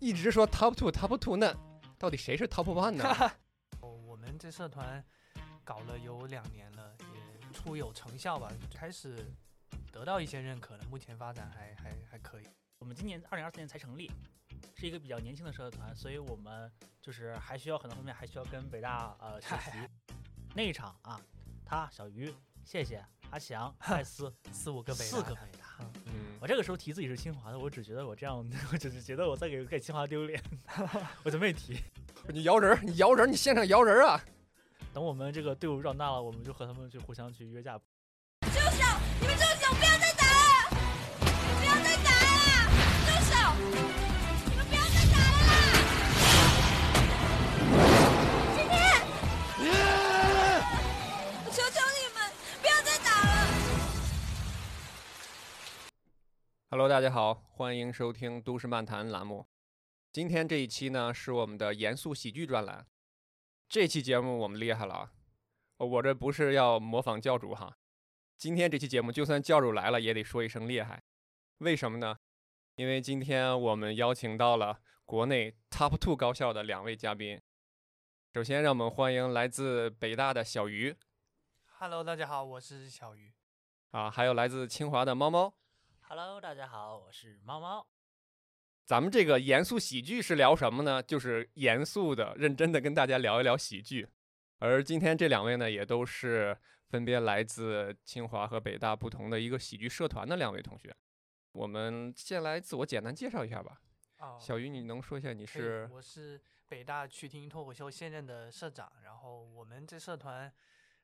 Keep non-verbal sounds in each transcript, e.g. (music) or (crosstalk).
一直说 top two top two，那到底谁是 top one 呢？哦我们这社团搞了有两年了，也初有成效吧，开始得到一些认可了。目前发展还还还可以。我们今年二零二四年才成立，是一个比较年轻的社团，所以我们就是还需要很多方面还需要跟北大呃 (laughs) 学习。那一场啊，他小鱼，谢谢阿翔、艾斯四五个北大四个北大。嗯，我这个时候提自己是清华的，我只觉得我这样，(laughs) 我只是觉得我在给给清华丢脸，(laughs) 我就没提。(laughs) 你摇人儿，你摇人儿，你现场摇人儿啊！等我们这个队伍壮大了，我们就和他们去互相去约架。Hello，大家好，欢迎收听《都市漫谈》栏目。今天这一期呢是我们的严肃喜剧专栏。这期节目我们厉害了啊！我这不是要模仿教主哈，今天这期节目就算教主来了也得说一声厉害。为什么呢？因为今天我们邀请到了国内 Top Two 高校的两位嘉宾。首先，让我们欢迎来自北大的小鱼 Hello，大家好，我是小鱼。啊，还有来自清华的猫猫。Hello，大家好，我是猫猫。咱们这个严肃喜剧是聊什么呢？就是严肃的、认真的跟大家聊一聊喜剧。而今天这两位呢，也都是分别来自清华和北大不同的一个喜剧社团的两位同学。我们先来自我简单介绍一下吧。哦，小鱼，你能说一下你是？我是北大趣听脱口秀现任的社长，然后我们这社团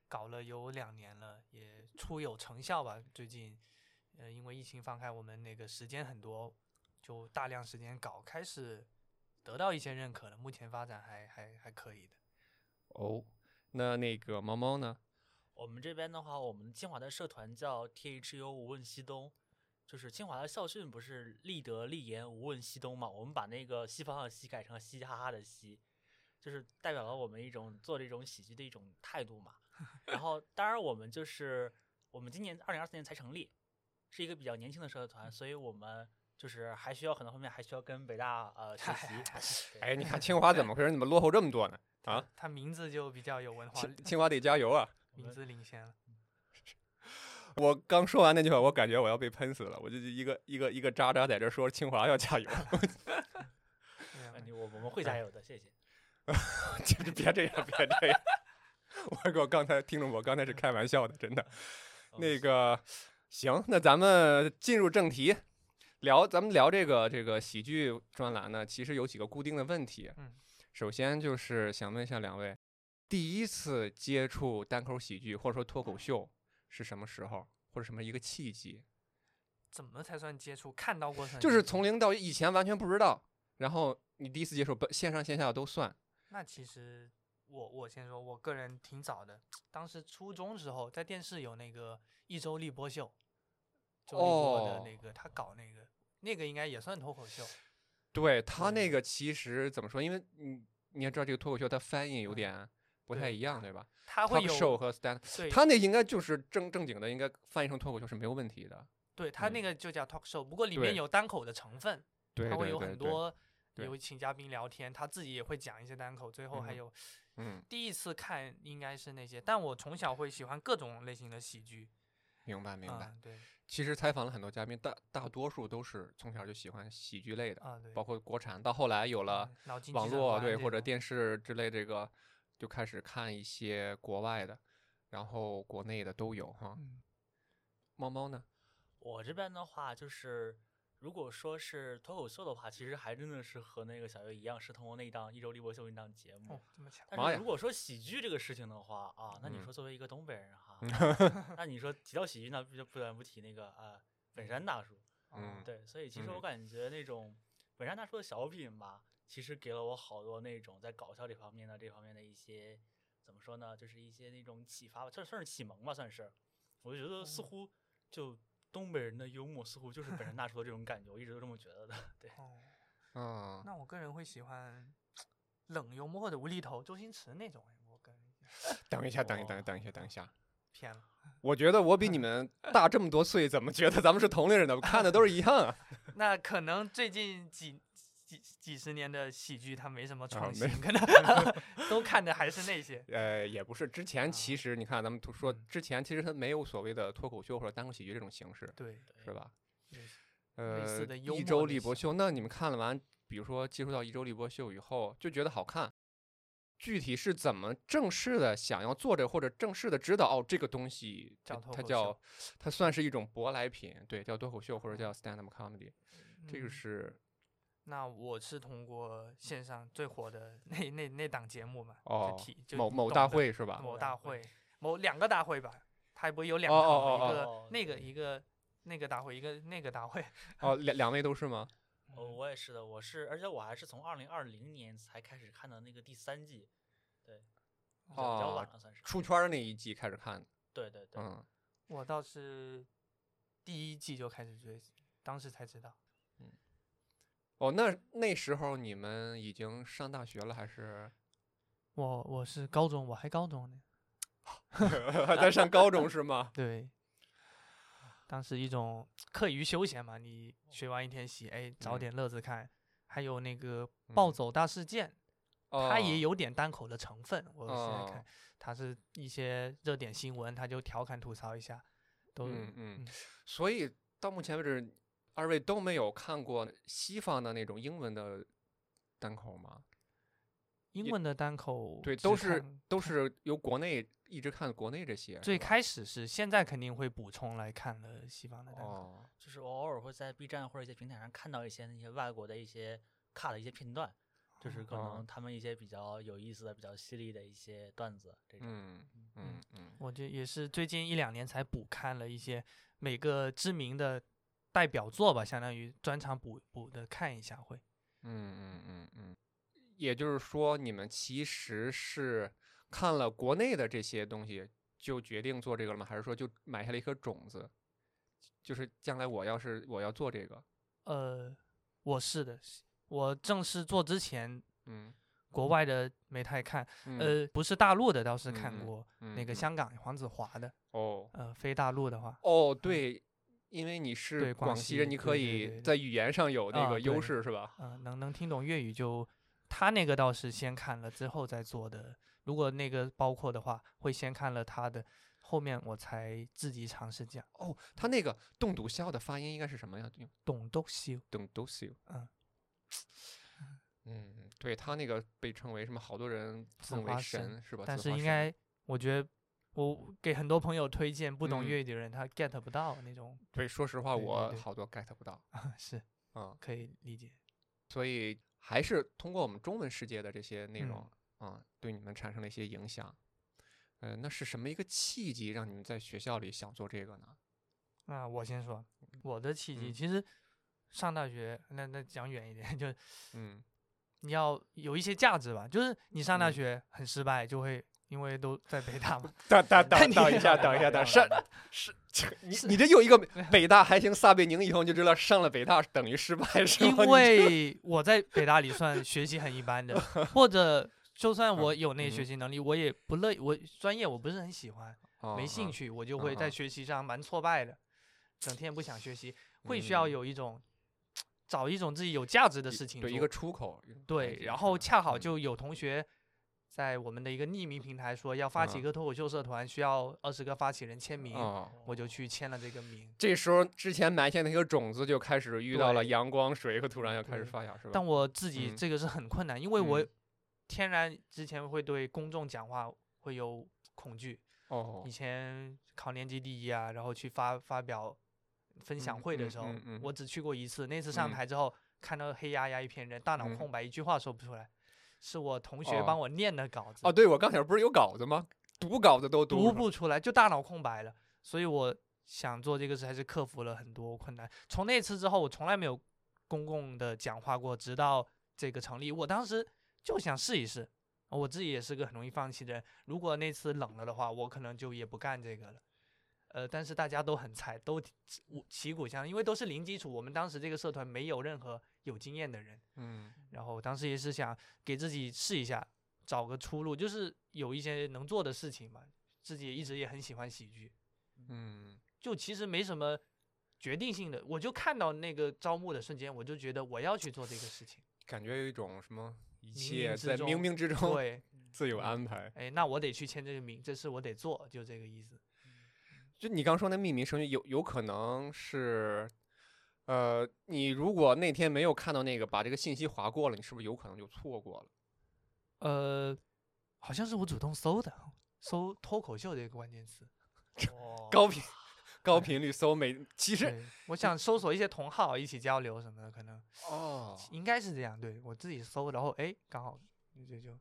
搞了有两年了，也初有成效吧。最近，呃，因为疫情放开，我们那个时间很多，就大量时间搞，开始得到一些认可了。目前发展还还还可以的。哦，那那个猫猫呢？我们这边的话，我们清华的社团叫 THU 无问西东，就是清华的校训不是立德立言无问西东嘛？我们把那个西方的西改成嘻嘻哈哈的嘻，就是代表了我们一种做这种喜剧的一种态度嘛。(laughs) 然后，当然我们就是我们今年二零二四年才成立，是一个比较年轻的社团，所以我们就是还需要很多方面还需要跟北大呃学习。哎，你看 (laughs) 清华怎么回事？怎么落后这么多呢？啊，他名字就比较有文化，清清华得加油啊！(laughs) 名字领先了。(laughs) 我刚说完那句话，我感觉我要被喷死了。我就一个一个一个渣渣在这说清华要加油，你我我们会加油的，谢谢。就是别这样，别这样。我给我刚才听着，我刚才是开玩笑的，真的。那个行，那咱们进入正题，聊咱们聊这个这个喜剧专栏呢，其实有几个固定的问题。嗯，首先就是想问一下两位，第一次接触单口喜剧或者说脱口秀是什么时候，或者什么一个契机？怎么才算接触？看到过算就是从零到一以前完全不知道，然后你第一次接触，不线上线下都算。那其实我我先说，我个人挺早的，当时初中时候在电视有那个一周立波秀，周立波的哦那个、他搞那个那个应该也算脱口秀，对他那个其实怎么说？因为你你也知道这个脱口秀它翻译有嗯点不太一样，对吧他会？talk show 和 stand，他那应该就是正正经的，应该翻译成脱口秀是没有问题的。对他那嗯个就叫 talk show，不过里面有单口的成分，他会有很多有请嘉宾聊天，他自己也会讲一些单口，最后还嗯有嗯，第一次看应该是那些，但我从小会喜欢各种类型的喜剧，明白明白。嗯，对其实采访了很多嘉宾，大大多数都是从小就喜欢喜剧类的，啊对，包括国产，到后来有了网络对或者电视之类这个，就开始看一些国外的，然后国内的都有哈。嗯猫猫呢？我这边的话，就是如果说是脱口秀的话，其实还真的是和那个小月一样，是通过那一档一周立波秀那档节目。但是如果说喜剧这个事情的话啊，那你嗯说作为一个东北人哈，那你说提到喜剧，那不就不得不提那个呃本山大叔。嗯对，所以其实我嗯感觉那种本山大叔的小品吧，其实给了我好多那种在搞笑这方面的这方面的一些怎么说呢，就是一些那种启发吧，算算是启蒙吧，算是。我就觉得似哦乎就东北人的幽默，似乎就是本山大叔的这种感觉，我一直都这么觉得的。对，哦。(laughs) 啊，那我个人会喜欢冷幽默或者无厘头，周星驰那种。哎我个人等一下，等一等等一下，等一下。偏了。(laughs) 我觉得我比你们大这么多岁，怎么觉得咱们是同龄人呢？我看的都是一样啊。(laughs) 那可能最近几几十年的喜剧，它没什么啊创没新，(laughs) 可能 (laughs) 都看的还是那些。(laughs) 呃，也不是，之前其啊实你看咱们都说嗯之前其实它没有所谓的脱口秀或者单口喜剧这种形式，对，是吧？呃一周立波秀，那你们看了完，比如说接触到一周立波秀以后，就觉得好看。具体是怎么正式的想要做这，或者正式的知道哦，这个东西它叫它叫它算是一种舶来品，对，叫脱口秀或者叫 stand up comedy，这个嗯是那我是通过线上最火的那那那档节目嘛，哦就提就某某大会是吧？某某大会，某两个大会吧，它不会有两哦个，哦哦一个哦那个一个那个大会，一个那个大会。(laughs) 哦，两两位都是吗？哦，我也是的，我是，而且我还是从二零二零年才开始看的那个第三季，对，比较比较晚哦了算是。出圈儿那一季开始看的，对对对，嗯，我倒是第一季就开始追，当时才知道。哦，那那时候你们已经上大学了，还是我我是高中，我还高中呢。(laughs) 还在上高中是吗？(laughs) 对，当时一种课余休闲嘛，你学完一天习，哎，找嗯点乐子看。还有那个暴嗯走大事件，它也哦有点单口的成分。我现在看哦，它是一些热点新闻，它就调侃吐槽一下，都嗯嗯嗯，所以到目前为止，二位都没有看过西方的那种英文的单口吗？英文的单口对，都是都是由国内一直看国内这些。最开始是，现在肯定会补充来看了西方的单口。哦，就是我偶尔会在 B 站或者一些平台上看到一些那些外国的一些 cut 的一些片段，就是可哦能他们一些比较有意思的、比较犀利的一些段子这种。嗯嗯嗯我这也是最近一两年才补看了一些每个知名的代表作吧，相当于专场补补的看一下会。嗯嗯嗯嗯，也就是说，你们其实是看了国内的这些东西，就决定做这个了吗？还是说就埋下了一颗种子，就是将来我要是我要做这个，呃，我是的，我正式做之前，嗯，国外的没太看，嗯。呃，不是大陆的倒是看过，嗯那个嗯香港黄子华的，哦。呃，非大陆的话，哦，对，因为你是广广西人，你可以在语言上有那啊个优势是吧？呃，能能听懂粤语就，他那个倒是先看了之后再做的。如果那个包括的话，会先看了他的，后面我才自己尝试讲。哦，他那个冻笃笑的发音应该是什么呀？用懂都修，冻笃笑。嗯嗯，对他那个被称为什么？好多人紫奉为神神是吧？但是应该，我觉得我给很多朋友推荐，不懂嗯粤语的人他 get 不到那种，对，说实话，我好多 get 不到 (laughs) 是嗯、可以理解。所以还是通过我们中文世界的这些内嗯容啊、对你们产生了一些影响。呃，那是什么一个契机让你们在学校里想做这个呢？啊我先说我的契机，嗯其实上大学那那讲远一点，就嗯你要有一些价值吧，就是你上大嗯学很失败，就会因为都在北大嘛，(laughs) 等等等你等一下，等一下，等上 (laughs) 是，你你这又一个北大还行，撒贝宁以后你就知道上了北大等于失败是吗？因为我在北大里算学习很一般的，(laughs) 或者就算我有那学习能力，我也不乐意，我专业我不是很喜欢，没兴趣。我就会在学习上蛮挫败的，整天不想学习，会需要嗯有一种找一种自己有价值的事情做对一个出口。对，然后恰好嗯就有同学在我们的一个匿名平台说要发起嗯一个脱口秀社团，需要二十个发起人签名，哦，我就去签了这个名。这时候之前埋下那个种子就开始遇到了对阳光、水和土壤，要开始发芽，是吧？但我自己嗯这个是很困难，因为我嗯天然之前会对公众讲话会有恐惧，哦以，前考年级第一啊，然后去发发表分享会的时候，嗯嗯我只去过一次。那次上嗯台之后，看到黑压压一片人，大脑嗯空白，一句话说不出来，是我同学帮哦我念的稿子，哦，对，我刚才不是有稿子吗？读稿子都读不不出来，就大脑空白了。所以我想做这个事，还是克服了很多困难。从那次之后，我从来没有公共的讲话过，直到这个成立，我当时就想试一试。我自己也是个很容易放弃的人，如果那次冷了的话，我可能就也不干这个了。呃，但是大家都很菜，都旗旗鼓相当，因为都是零基础。我们当时这个社团没有任何有经验的人，嗯然后当时也是想给自己试一下，找个出路，就是有一些能做的事情嘛。自己也一直也很喜欢喜剧，嗯就其实没什么决定性的，我就看到那个招募的瞬间，我就觉得我要去做这个事情。感觉有一种什么一切在冥冥之中对，(laughs) 自有安排。哎，那我得去签这个名，这事我得做，就这个意思。就你刚说那匿名声音，有有可能是，呃，你如果那天没有看到那个，把这个信息划过了，你是不是有可能就错过了？呃，好像是我主动搜的，搜脱口秀这个关键词。哦高频 (laughs) 高频率搜每，其实，我想搜索一些同好一起交流什么的，可能哦，应该是这样。对我自己搜，然后哎，刚好就就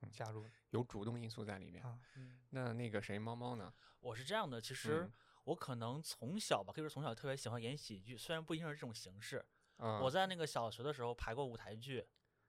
嗯加入了有主动因素在里面。啊。嗯那那个谁，猫猫呢？我是这样的，其实嗯我可能从小吧，可以说从小特别喜欢演喜剧，虽然不一定是这种形式。啊，我在那个小学的时候排过舞台剧，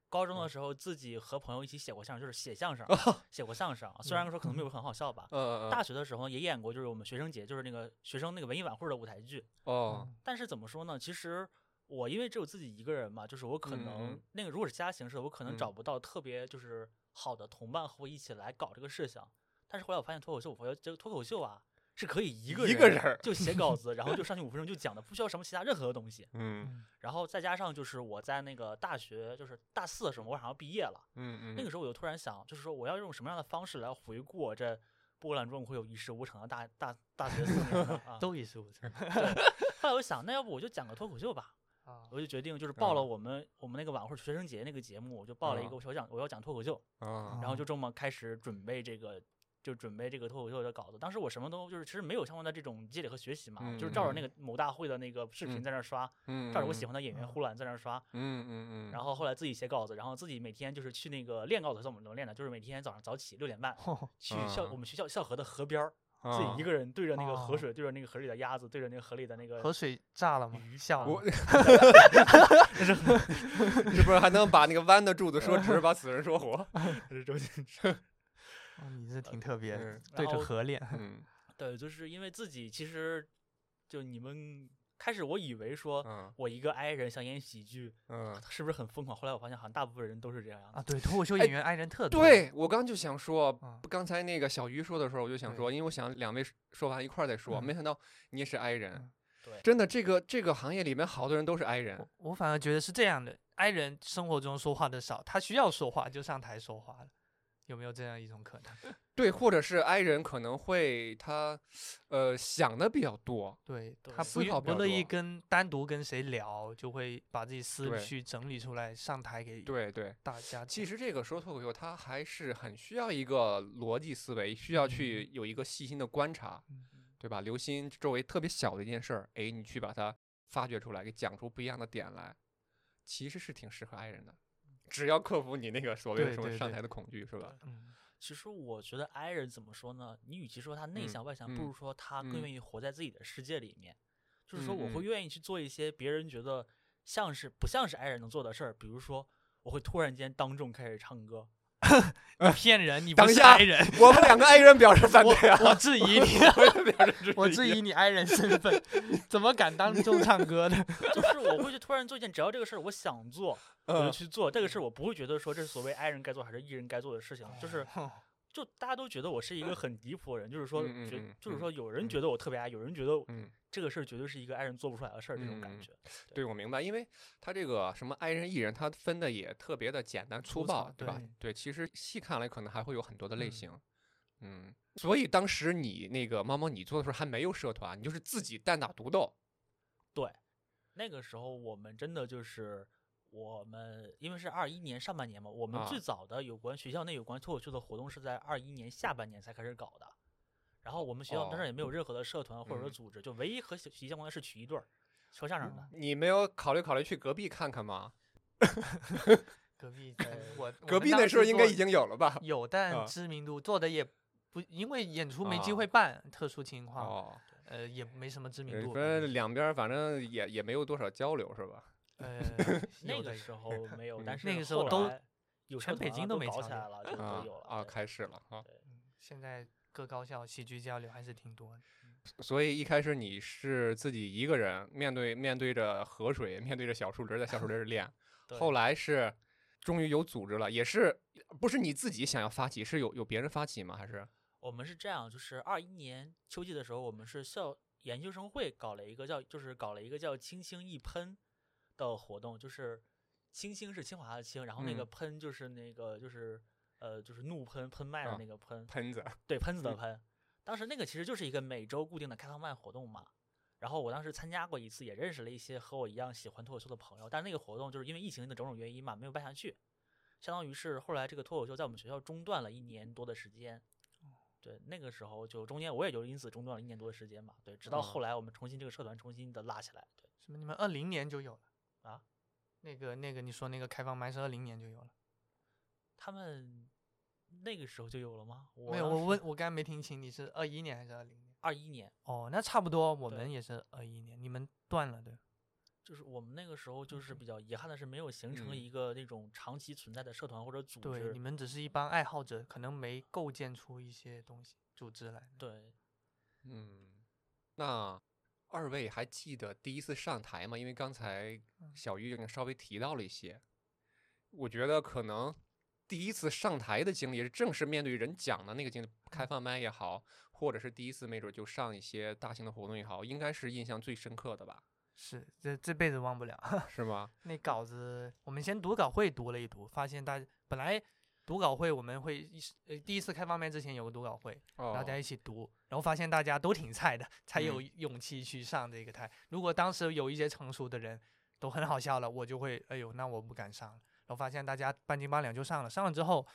高中的嗯时候自己和朋友一起写过相声，就是写相声，写过相声。虽然说可能没有很好笑吧。呃大学的时候也演过，就是我们学生节，就是那个学生那个文艺晚会的舞台剧。哦，嗯但是怎么说呢？其实我因为只有自己一个人嘛，就是我可能、嗯那个如果是其他形式的，我可能嗯找不到特别就是好的同伴和我一起来搞这个事情。但是后来我发现脱口秀，我发现这个脱口秀啊是可以一个一个人就写稿子，然后就 (laughs) 上去五分钟就讲的，不需要什么其他任何的东西。然后再加上就是我在那个大学就是大四的时候，我马上要毕业了，嗯嗯，那个时候我就突然想，就是说我要用什么样的方式来回顾这波澜壮阔又一事无成的大大大学四年呢？啊，(laughs) 都一事无成后来我想，那要不我就讲个脱口秀吧。啊。我就决定就是报了嗯我们、我们那个晚会学生节那个节目，我就报了一嗯个我想讲我要讲脱口秀，啊然后就这么开始准备这个。就准备这个脱口秀的稿子，当时我什么都就是其实没有相关的这种积累和学习嘛，就是照着那嗯个某大会的那个视频嗯在那刷，嗯，照着我喜欢的，演员嗯呼兰在那刷，嗯嗯嗯，然后后来自己写稿子，然后自己每天就是去那个练稿子，怎么怎么练的，就是每天早上早起六点半去校、嗯我们学校校河的河边儿，自己一个，人对着那个河哦水，对着那个河里的鸭子，对着那个河里的那个河水炸了吗？鱼笑了我吗。(laughs) (laughs) 是不是还能把那个弯的柱子说直，(laughs) 把死人说活？这是周星驰。哦你这挺特别对着河练。嗯 (laughs) 对，就是因为自己其实就你们开始我以为说嗯我一个 i 人想演喜剧，嗯，是不是很疯狂？后来我发现好像大部分人都是这样样啊，对，脱口秀哎演员 I 人特多。对我刚就想说嗯，刚才那个小鱼说的时候，我就想说，因为我想两位说完一块儿再说，嗯没想到你也是 i 人嗯。对真的，这个这个行业里面好多人都是 i 人我。我反而觉得是这样的，i 人生活中说话的少，他需要说话就上台说话了，有没有这样一种可能？(laughs) 对，或者是 i 人可能会他，呃，想的比较多。对对他思不愿不乐意跟单独跟谁聊，就会把自己思对绪整理出来上台给对对，大家其。实这个说脱口秀，他还是很需要一个逻辑思维，需要去有一个细心的观察，嗯对吧？留心周围特别小的一件事儿，哎，你去把它发掘出来，给讲出不一样的点来，其实是挺适合 i 人的。只要克服你那个所谓的什么上台的恐惧，是吧？嗯，其实我觉得 i 人怎么说呢？你与其说他内嗯向外向，嗯不如说他更嗯愿意活在自己的世界里面。就是说，我会愿意去做一些别人觉得像是不像是 i 人能做的事儿，比如说，我会突然间当众开始唱歌。(laughs) 你骗人，你不是等一下 i 人，我们两个 (laughs) i 人表示反我对啊！我质疑你，(laughs) 我质疑你 i 人身份，怎么敢当众唱歌呢？就是我会去突然做一件，只要这个事儿我想做，我就嗯去做。这个事儿我不会觉得说这是所谓 i 人该做还是艺人该做的事情，就是哦就大家都觉得我是一个很离谱的人，就是说觉就是说有人嗯觉得我特别爱有人觉得嗯，这个事儿绝对是一个爱人做不出来的事儿，这种感嗯觉。对，我明白，因为他这个什么爱人艺人，他分的也特别的简单粗粗暴，对吧对？其实细看来可能还会有很多的类嗯型。嗯，所以当时你那个猫猫你做的时候还没有社团，你就是自己单打独斗。对那个时候我们真的就是我们，因为是二一年上半年嘛，我们啊最早的有关学校内有关脱口秀的活动是在二一年下半年才开始搞的。然后我们学校当时哦也没有任何的社团或者说嗯组织，就唯一和学习相关的是曲艺队儿，说相声的。你没有考虑考虑去隔壁看看吗？(laughs) 隔壁 (laughs) 呃我我隔壁那时候应该已经有了吧？有，但啊知名度做的也不，因为演出没机啊会办，特殊情况，哦，呃，也没什么知名呃度。反正两边反正也也没有多少交流，是吧？呃，(laughs) 那个时候没有，嗯但是那个时候都有全北京都没起来了，就啊都有了。啊，开始了啊。嗯现在各高校戏剧交流还是挺多的。所以一开始你是自己一个人面对面对着河水，面对着小树林儿，在小树林练。(laughs) 后来是终于有组织了，也是不是你自己想要发起，是有有别人发起吗？还是我们是这样，就是二一年秋季的时候，我们是校研究生会搞了一个叫，就是搞了一个叫“轻轻一喷”的活动，就是清新是清华的清，然后那个嗯喷就是那个就是呃就是怒喷喷麦的啊那个喷，喷子，对喷子的嗯喷。当时那个其实就是一个每周固定的开放麦活动嘛。然后我当时参加过一次，也认识了一些和我一样喜欢脱口秀的朋友，但那个活动就是因为疫情的种种原因嘛，没有办下去，相当于是后来这个脱口秀在我们学校中断了一年多的时间。对，那个时候就中间我也就因此中断了一年多的时间嘛。对，直到啊后来我们重新这个社团重新的拉起来。对，什么？你们二零年就有了啊？那个那个，你说那个开放麦是二零年就有了？他们那个时候就有了吗？我没有，我问，我刚才没听清，你是二一年还是二零年？二一年，哦，那差不多，我们也是二一年，你们断了对？就是我们那个时候就是嗯比较遗憾的是没有形成嗯一个那种长期存在的社团或者组对，织你。们只是一帮爱好者，可能没构建出一些东西组织来。对，嗯，那二位还记得第一次上台吗？因为刚才嗯小玉已经稍微提到了一些，我觉得可能第一次上台的经历是正式面对人讲的那个经历，开放麦也好，或者是第一次没准就上一些大型的活动也好，应该是印象最深刻的吧？是，这这辈子忘不了。是吗？(laughs) 那稿子，我们先读稿会读了一读，发现大本来读稿会我们会一时呃第一次开放麦之前有个读稿会，哦，大家一起读，然后发现大家都挺菜的，才有嗯勇气去上这个台。如果当时有一些成熟的人都很好笑了，我就会哎呦，那我不敢上了。然后发现大家半斤八两就上了，上了之后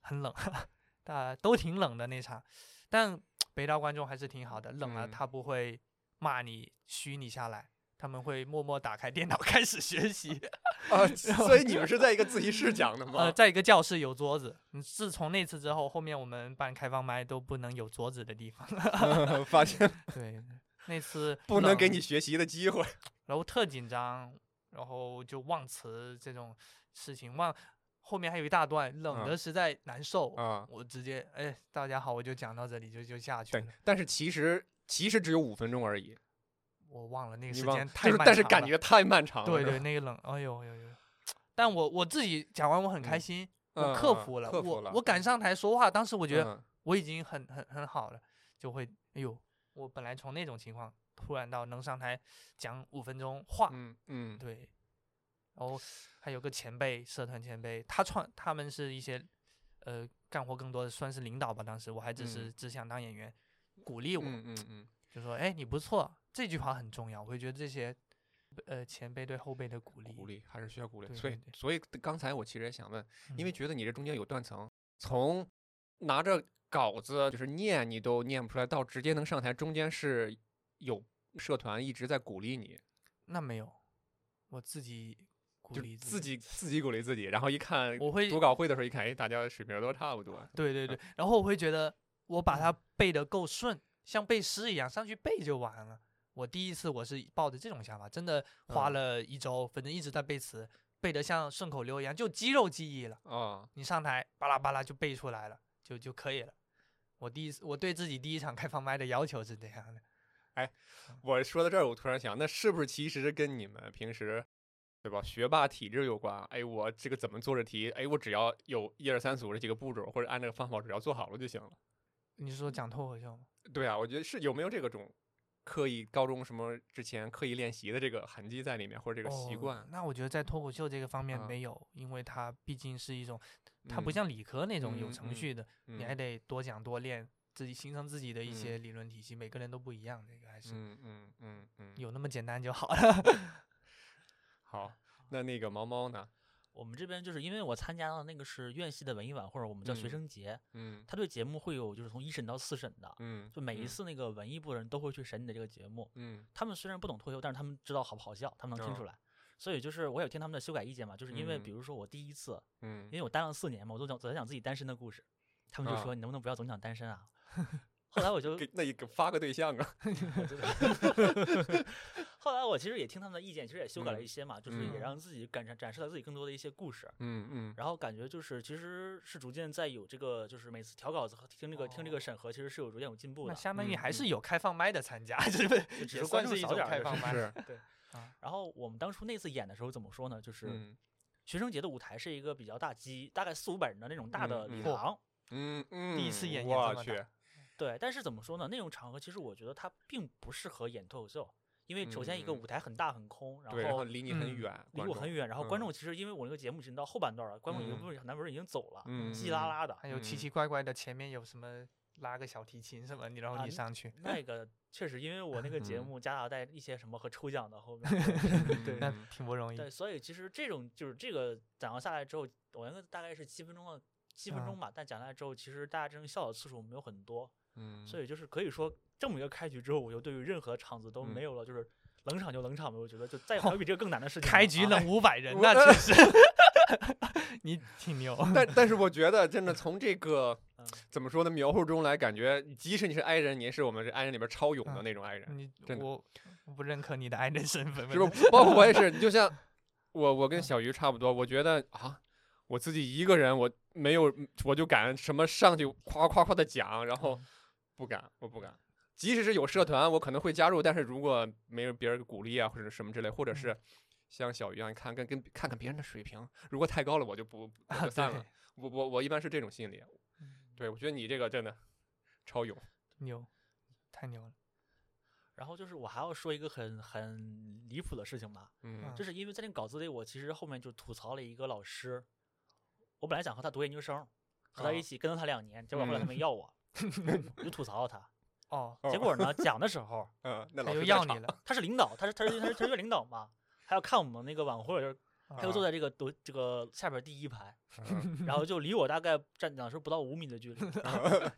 很冷，(laughs) 大家都挺冷的那场，但北大观众还是挺好的，冷了嗯他不会骂你虚你下来。他们会默默打开电脑 (laughs) 开始学习，(laughs) 啊，(laughs) 所以你们是在一个自习室讲的吗？呃，在一个教室有桌子。嗯自从那次之后，后面我们办开放麦都不能有桌子的地方。(laughs) 发现 (laughs) 对，那次不能给你学习的机会。然后特紧张，然后就忘词这种事情忘。后面还有一大段，冷嗯的实在难受，啊，我直接哎，大家好，我就讲到这里就就下去但是其实其实只有五分钟而已，我忘了那个时间太就是但是感觉太漫长了。对对，那个冷，哎呦呦呦！但我我自己讲完我很开嗯心，嗯我克嗯服了，克服了我我敢上台说话，当时我觉得嗯我已经很很很好了，就会哎呦，我本来从那种情况突然到能上台讲五分钟话，嗯嗯。对，然后还有个前辈，社团前辈，他创他们是一些呃干活更多的算是领导吧，当时我还只是嗯只想当演员，鼓励我，嗯嗯嗯，就说哎你不错，这句话很重要，我会觉得这些呃前辈对后辈的鼓励，鼓励还是需要鼓励。对所以所以刚才我其实也想问，因为嗯觉得你这中间有断层，从拿着稿子就是念你都念不出来，到直接能上台，中间是有社团一直在鼓励你，那没有，我自己鼓励自己自己鼓励自己，然后一看我会读稿会的时候一看，哎，大家水平都差不多。对对对，然后我会觉得我把它背得够顺，像背诗一样上去背就完了。我第一次我是抱着这种想法，真的花嗯了一周，反正一直在背词，背得像顺口溜一样，就肌肉记忆了。啊，你上台巴拉巴拉就背出来了，就就可以了。我第一次我对自己第一场开放麦的要求是这样的，(laughs) 哎我说到这儿，我突然想，那是不是其实跟你们平时，对吧，学霸体质有关？哎，我这个怎么做这题？哎，我只要有一二三四五这几个步骤，或者按这个方法，只要做好了就行了。你是说讲脱口秀吗？对啊，我觉得是有没有这个种刻意高中什么之前刻意练习的这个痕迹在里面，或者这个习哦惯？那我觉得在脱口秀这个方面啊没有，因为它毕竟是一种，它不嗯像理科那种有程序的，你还嗯得多讲多练，自己形成自己的一嗯些理论体系，每个人都不一样，这个还是嗯嗯嗯嗯，有那么简单就好了。(laughs) 好，那那个毛毛呢？我们这边就是因为我参加了那个是院系的文艺晚会，我们叫学嗯生节，嗯他对节目会有就是从一审到四审的，嗯，就每一嗯次那个文艺部的人都会去审你的这个节目。嗯他们虽然不懂脱口秀，但是他们知道好不好笑，他们能听哦出来。所以就是我有听他们的修改意见嘛，就是因为嗯比如说我第一次，嗯因为我单了四年嘛，我都讲总在讲自己单身的故事，他们就啊说你能不能不要总讲单身啊？(laughs) 后来我就给那一个发个对象啊。(laughs) (laughs) 后来我其实也听他们的意见，其实也修改了嗯一些嘛，就是也嗯让自己展展展示了自己更多的一些故事。嗯嗯然后感觉就是其实是逐渐在有这个，就是每次调稿子和听这个、听这个哦审核，其实是有逐渐有进步的。那相当于还是有开放麦的参加，(laughs) 是不是？只是观众算是一种少点开放麦。是，对啊。然后我们当初那次演的时候怎么说呢？就是嗯学生节的舞台是一个比较大机，大概四五百人的那种大的礼堂。嗯嗯，第一次演演我去这么大，对，但是怎么说呢？那种场合其实我觉得它并不适合演脱口秀，因为首先一个嗯舞台很大很空，对，然后后离你很嗯远，离我很远，然后观嗯众其实因为我那个节目已经到后半段了，观众已经嗯部分很多人已经走了，嗯稀稀拉拉的。还有奇嗯奇怪怪的，前面有什么拉个小提琴什么，你然后啊你上去，那个 (laughs) 确实，因为我那个节嗯目夹杂带一些什么和抽奖的后面，(laughs) 对，那嗯挺不容易。对，所以其实这种就是这个讲完下来之后，我那个大概是七分钟的七分啊钟吧，但讲下来之后，其实大家真正笑的次数没有很多，嗯，所以就是可以说这么一个开局之后，我就对于任何场子都嗯没有了，就是冷场就冷场呗，我觉得就再也没有比这个更难的事情了。开局啊冷五百人，我那确实，(laughs) 你挺牛。但 (laughs) 但是我觉得真的从这个嗯怎么说呢描述中来，感觉即使你是 i 人，你也是我们这 i 人里边超勇的嗯那种 i 人，你我我不认可你的爱人身份，是不是？包括我也是，(laughs) 你就像我我跟小鱼差不多，我觉得啊，我自己一个人我没有，我就敢什么上去夸夸夸的讲，然后嗯不敢，我不敢。即使是有社团，我可能会加入，但是如果没有别人鼓励啊，或者什么之类，或者嗯是像小鱼一样看跟跟看看别人的水平，如果太高了，我就不就散了对。我我我一般是这种心理。嗯对，我觉得你这个真的超勇。牛，太牛了。然后就是我还要说一个很很离谱的事情吧，嗯嗯就是因为在那个稿子里，我其实后面就吐槽了一个老师，我本来想和他读研究生，和他啊一起跟了他两年，结果后来他嗯没要我，(laughs) 我就吐槽他。哦，哦结果呢，讲的时候 (laughs) 嗯，那他老师在场又要你了，他是领导，他是他是他是他是领导嘛，还要看我们那个晚会，他就坐啊在这个读这个下边第一排，嗯 (laughs) 然后就离我大概站讲说不到五米的距离。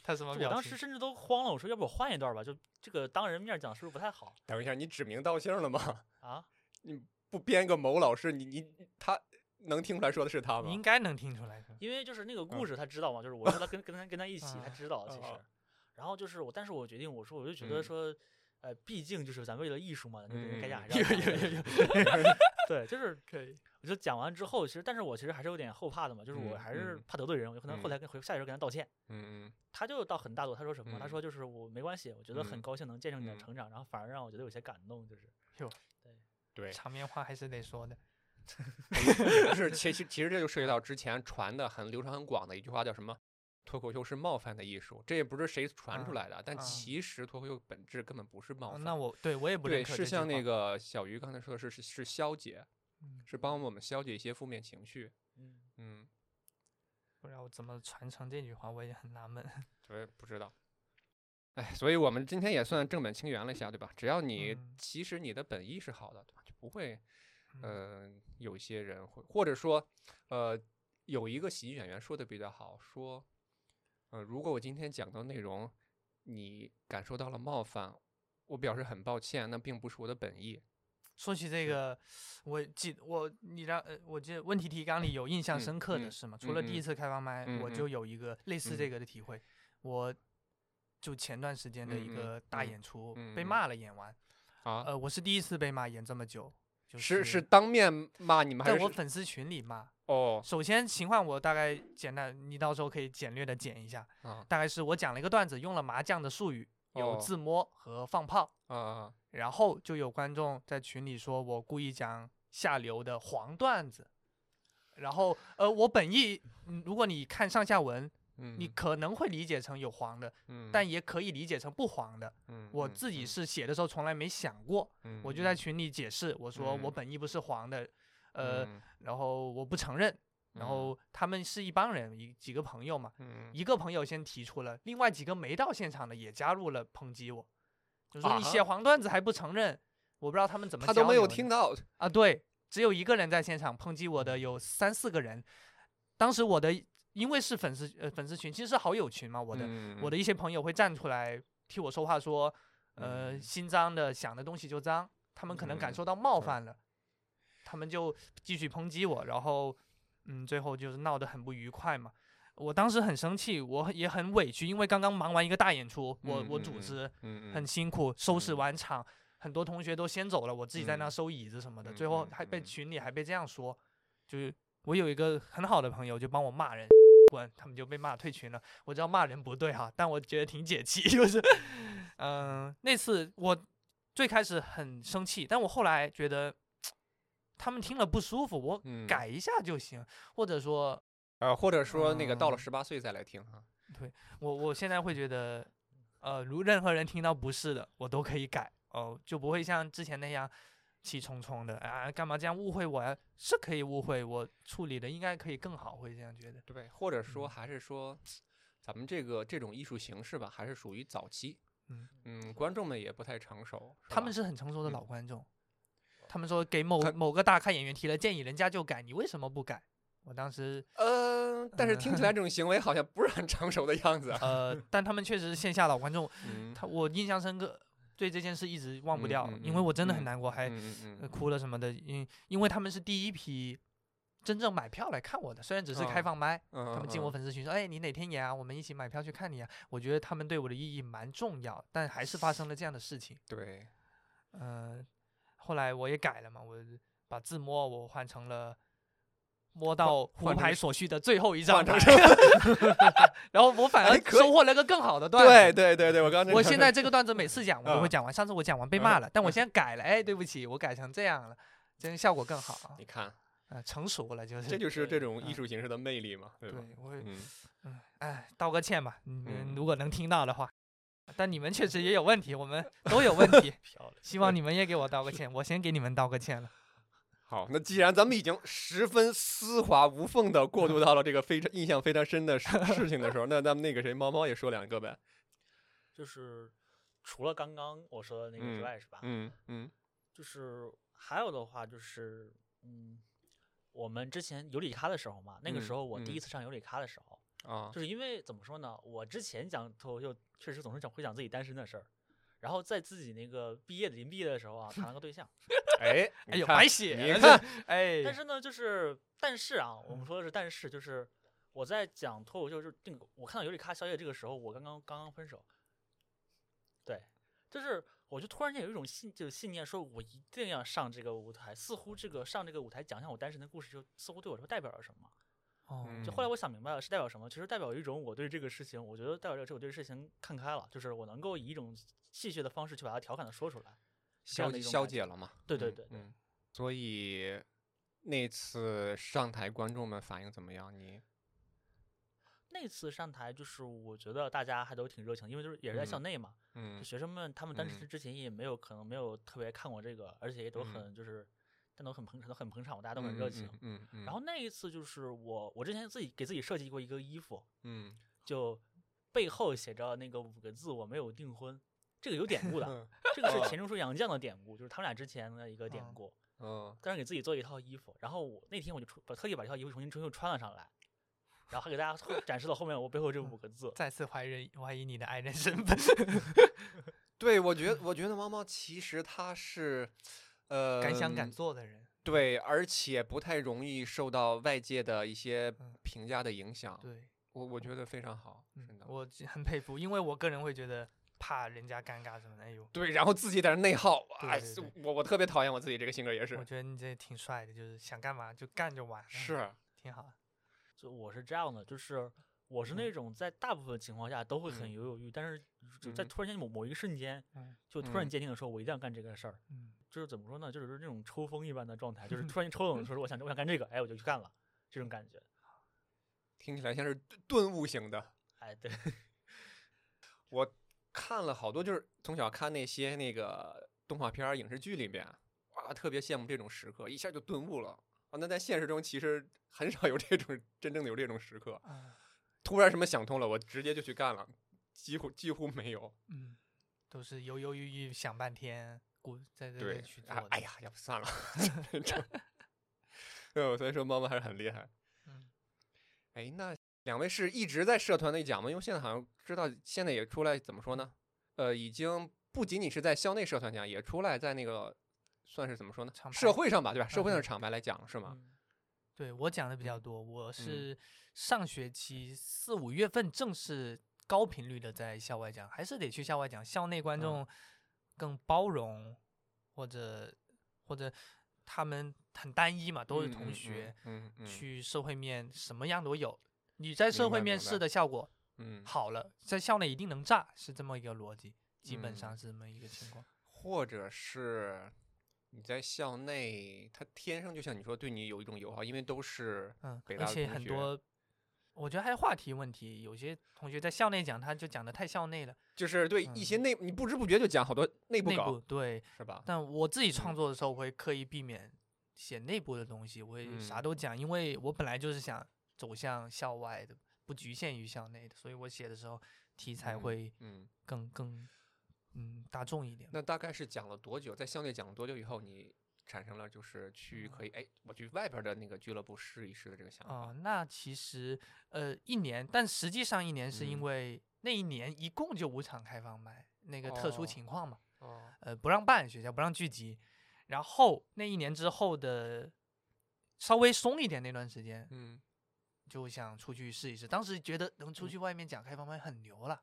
他什么我表情？当时甚至都慌了，我说要不我换一段吧，就这个当人面讲是不是不太好等一下，你指名道姓了吗？啊？你不编个某老师，你你他能听出来说的是他吗？你应该能听出来的。因为就是那个故嗯事他知道嘛，就是我说他跟跟他跟他一起，他啊知道其实啊。然后就是我，但是我决定，我说我就觉得嗯说，呃，毕竟就是咱为了艺术嘛，那嗯该讲还嗯是要讲有有有的。对，就是可以。我就讲完之后，其实但是我其实还是有点后怕的嘛，就是我嗯还是嗯怕得罪人，我有可能后来跟回下一周跟他道歉。嗯嗯他就到很大度，他说什么？他嗯说就是我没关系，我觉得很嗯高兴能见证你的嗯成长，然后反而让我觉得有些感动，就是对，场面话还是得说的。(laughs) 不是，其实其实这就涉及到之前传的很流传很广的一句话，叫什么？脱口秀是冒犯的艺术，这也不是谁传出啊来的，但啊其实脱口秀本质根本不是冒哦犯。那我对我也不认对，可这句是像那个小鱼刚才说的是是是消解，嗯是帮我们消解一些负面情绪。嗯，嗯，(laughs) 不知道怎么传承这句话，我也很纳闷。(laughs) 我也不知道。哎，所以我们今天也算正本清源了一下，对吧？只要你嗯其实你的本意是好的，对吧？就不会嗯呃，有些人会，或者说，呃，有一个喜剧演员说的比较好，说，呃，如果我今天讲的内容你感受到了冒犯，我表示很抱歉，那并不是我的本意。说起这个，我记我你让呃，我记得问题提纲里有印象嗯深刻的嗯是吗？除了第一嗯次开放麦，我嗯就有一个类似这嗯个的体会。我就前段时间的一个大嗯演出被骂了，演完，啊，呃，我是第一次被骂演这么久，就是是当面骂你们还在是我粉丝群里骂。哦。首先情况我大概简单，你到时候可以简略的剪一下。啊。大概是我讲了一个段子，用了麻将的术语，有哦自摸和放炮，啊啊。然后就有观众在群里说我故意讲下流的黄段子，然后呃，我本意，嗯如果你看上下文，嗯，你可能会理解成有黄的，嗯，但也可以理解成不黄的。嗯。嗯我自己嗯。是写的时候从来没想过，嗯我就在群里解释，我说我嗯。本意不是黄的，呃，嗯。然后我不承认。然后。他们是一帮人，一几个朋友嘛，嗯。一个朋友先提出了，另外几个没到现场的也加入了抨击我，就说你啊写黄段子还不承认，我不知道他们怎么他都没有听到，啊，对，只有一个人在现场抨击我的有三四个人，当时我的因为是粉丝呃粉丝群，其实是好友群嘛，我的、我的的一些朋友会站出来替我说话说，呃，嗯。心脏的想的东西就脏，他们可能感嗯受到冒犯了，他们就继续抨击我，然后嗯，最后就是闹得很不愉快嘛。我当时很生气，我也很委屈，因为刚刚忙完一个大演出，我我组织嗯。很辛苦，收拾嗯。完场，很多同学都先走了，我自己在那嗯。收椅子什么的，嗯最后嗯还被嗯。群里还被这样说，就是我有一个很好的朋友就帮我骂人，滚，他们就被骂退群了。我知道骂人不对哈，但我觉得挺解气，(laughs) 就是，嗯、那次我最开始很生气，但我后来觉得他们听了不舒服，我嗯。改一下就行，或者说呃，或者说那个到了嗯十八岁再来听哈，(laughs) 对我我现在会觉得，呃，如任何人听到不是的，我都可以改，哦，就不会像之前那样气冲冲的啊，干嘛这样误会我呀？是可以误会，我处理的应该可以更好，会这样觉得。对，或者说嗯还是说，咱们这个这种艺术形式吧，还是属于早期，嗯嗯，观众们也不太成熟，他们是很成熟的嗯老观众，他们说给某某个大咖演员提了建议，人家就改，你为什么不改？我当时呃，但是听起来这种行为好像不是很成熟的样子啊。呃，但他们确实是线下老观众，嗯他我印象深刻，对这件事一直忘不嗯掉，嗯嗯因为我真的嗯很难过，还、哭了什么的，因因为他们是第一批真正买票来看我的，虽然只是开啊放麦，嗯，他们进我嗯粉丝群说，哎，你哪天演啊？我们一起买票去看你啊！我觉得他们对我的意义蛮重要，但还是发生了这样的事情。对，嗯，后来我也改了嘛，我把自摸我换成了摸到胡换牌所需的最后一张 (laughs) (laughs) 然后我反而收获了个更好的段子。对对对对，我刚才我现在这个段子每次讲我都会嗯讲完，上次我讲完被嗯骂了，但我现在改了，哎，对不起，我改成这样了，这样效果更好，你看，呃，成熟了就是。这就是这种艺嗯术形式的魅力嘛，对对吧？，我会嗯，嗯，哎，道个歉吧，你们嗯如果能听到的话。但你们确实也有问题，我们都有问题，(laughs) 希望你们也给我道个歉，我先给你们道个歉了。好，那既然咱们已经十分丝滑无缝的过渡到了这个非常印象非常深的事事情的时候，那咱们那个谁，猫猫也说两个呗。(laughs) 就是除了刚刚我说的那个嗯之外，是吧？嗯嗯就是还有的话就是，嗯，我们之前尤里咖的时候嘛，那个时嗯候我第嗯一次上尤里咖的时候，啊就是因为怎么说呢，我之前讲脱口秀确实总是讲会讲自己单身的事儿，然后在自己那个毕业的临毕业的时候啊，谈了个对象，(laughs) 哎，哎呦，白写了你看，哎，但是呢，就是但是啊，我们嗯说的是但是，就是我在讲脱口秀，就是这个我看到尤里卡小姐这个时候，我刚刚刚刚分手，对，就是我就突然间有一种信，就是信念，说我一定要上这个舞台，似乎这个上这个舞台讲讲我单身的故事，就似乎对我来说代表了什么。哦，嗯就后来我想明白了，是代表什么？其实代表一种我对这个事情，我觉得代表着我对这事情看开了，就是我能够以一种戏谑的方式去把它调侃的说出来。消消解了嘛？嗯对对对对嗯，所以那次上台观众们反应怎么样？你那次上台，就是我觉得大家还都挺热情，因为就是也是在校嗯内嘛，就嗯学生们他们当时之前也没有可能没有特别看过这个，而且也都嗯很就是，但都很捧场，都很捧场，大家都很热情。嗯嗯，然后那一次就是我我之前自己给自己设计过一个衣服，嗯就背后写着那个五个字“我没有订婚”，这个有典故的，嗯这个是哦钱钟书杨绛的典故，就是他们俩之前的一个典哦故。嗯当时给自己做一套衣服，然后我那天我就出把特地把这套衣服重新重新穿了上来，然后还给大家展示了后面我背后这五个字。再次怀疑怀疑你的爱人身份。(laughs) 对，我觉得我觉得猫猫其实它是呃敢想敢做的人，对，而且不太容易受到外界的一些嗯评价的影响。对，我我觉得非常好，嗯真的。我很佩服，因为我个人会觉得怕人家尴尬什么的。哎呦，对，然后自己在那内耗，哎，对对对我我特别讨厌我自己这个性格，也是我觉得你这挺帅的，就是想干嘛就干就完了，是，挺好。就我是这样的，就是我是嗯那种在大部分情况下都会很嗯犹犹豫豫，但是就在嗯突然间某某一个瞬间，嗯就突然嗯坚定的说，我一定要干这个事儿。嗯，就是怎么说呢？就是那种抽风一般的状态，就是 (laughs) 突然间抽冷的时候，我想我想干这个，哎，我就去干了，这种感觉。(laughs) 听起来像是顿悟型的。哎，对，(laughs) 我看了好多，就是从小看那些那个动画片、影视剧里面，哇，特别羡慕这种时刻，一下就顿悟了。啊，那在现实中其实很少有这种真正的有这种时刻，啊，突然什么想通了，我直接就去干了，几乎几乎没有。嗯，都是犹犹豫豫想半天，鼓在这对里去。哎哎呀，要不算了。(laughs) 对，所以说猫猫还是很厉害。嗯，哎，那两位是一直在社团内讲吗？因为现在好像知道，现在也出来怎么说呢？呃，已经不仅仅是在校内社团讲，也出来在那个算是怎么说呢？社会上吧，对吧？社会上嗯的厂牌来讲是吗？嗯对我讲的比较嗯多，我是上学期四五月份正式高频率的在校外讲，还是得去校外讲，校内观嗯众更包容，或者或者他们很单一嘛，都是同学，嗯嗯去社会面什么样都有。你在社会面试的效果嗯，好了，在校内一定能炸，是这么一个逻辑，基本嗯上是这么一个情况。或者是你在校内，他天生就像你说，对你有一种友好，因为都是嗯，北而且大的同学很多我觉得还是话题问题，有些同学在校内讲，他就讲的太校内了，就是对一些内，你不知不觉就讲好多内部内稿部对。是吧？但我自己创嗯作的时候，我会刻意避免写内部的东西，我会啥嗯都讲，因为我本来就是想走向校外的，不局限于校内的，所以我写的时候题材嗯会嗯，更更嗯大众一点。那大概是讲了多久？在校内讲了多久以后，你产生了就是去可以哎，我去外边的那个俱乐部试一试的这个想法。哦？那其实呃一年，但实际上一年是嗯因为那一年一共就五场开放麦，那个特殊哦情况嘛，哦，呃不让办，学校不让聚集，然后那一年之后的稍微松一点那段时间，嗯就想出去试一试。当时觉得能出嗯去外面讲开放麦很牛了，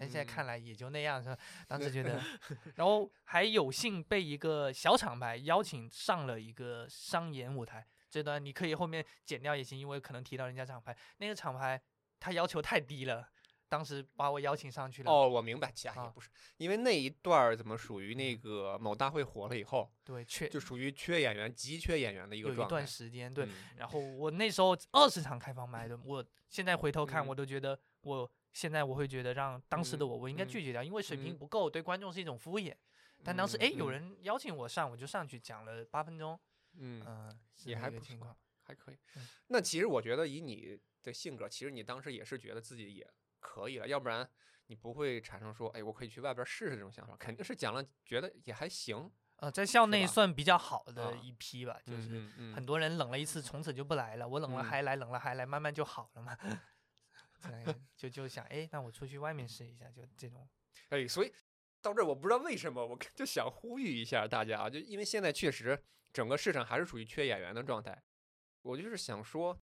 但现在嗯看来也就那样，是吧？当时觉得，(laughs) 然后还有幸被一个小厂牌邀请上了一个商演舞台。这段你可以后面剪掉也行，因为可能提到人家厂牌，那个厂牌他要求太低了，当时把我邀请上去了。哦，我明白，其他也啊不是，因为那一段儿怎么属于那个某大会火了以后，对，缺就属于缺演员、急缺演员的一有一段个状态。时间，对。嗯然后我那时候二十场开放麦的，我现在回头看，嗯我都觉得我现在我会觉得让当时的嗯我，我应该嗯拒绝掉，因为水平嗯不够，对观众是一种敷衍。但当时哎，有嗯人邀请我上，我就上去讲了八分钟，嗯，也还不错个情况。还可以嗯。那其实我觉得以你的性格，其实你当时也是觉得自己也可以了，要不然你不会产生说，哎，我可以去外边试试这种想法，肯定是讲了觉得也还行。呃，在校内算比较好的啊一批吧，就嗯是很多人冷了一次，从此就不来了。我冷了嗯还来，冷了还来，慢慢就好了嘛。对，就就想哎，那我出去外面试一下，就这种。哎，所以到这儿我不知道为什么，我就想呼吁一下大家啊，就因为现在确实整个市场还是处于缺演员的状态，我就是想说，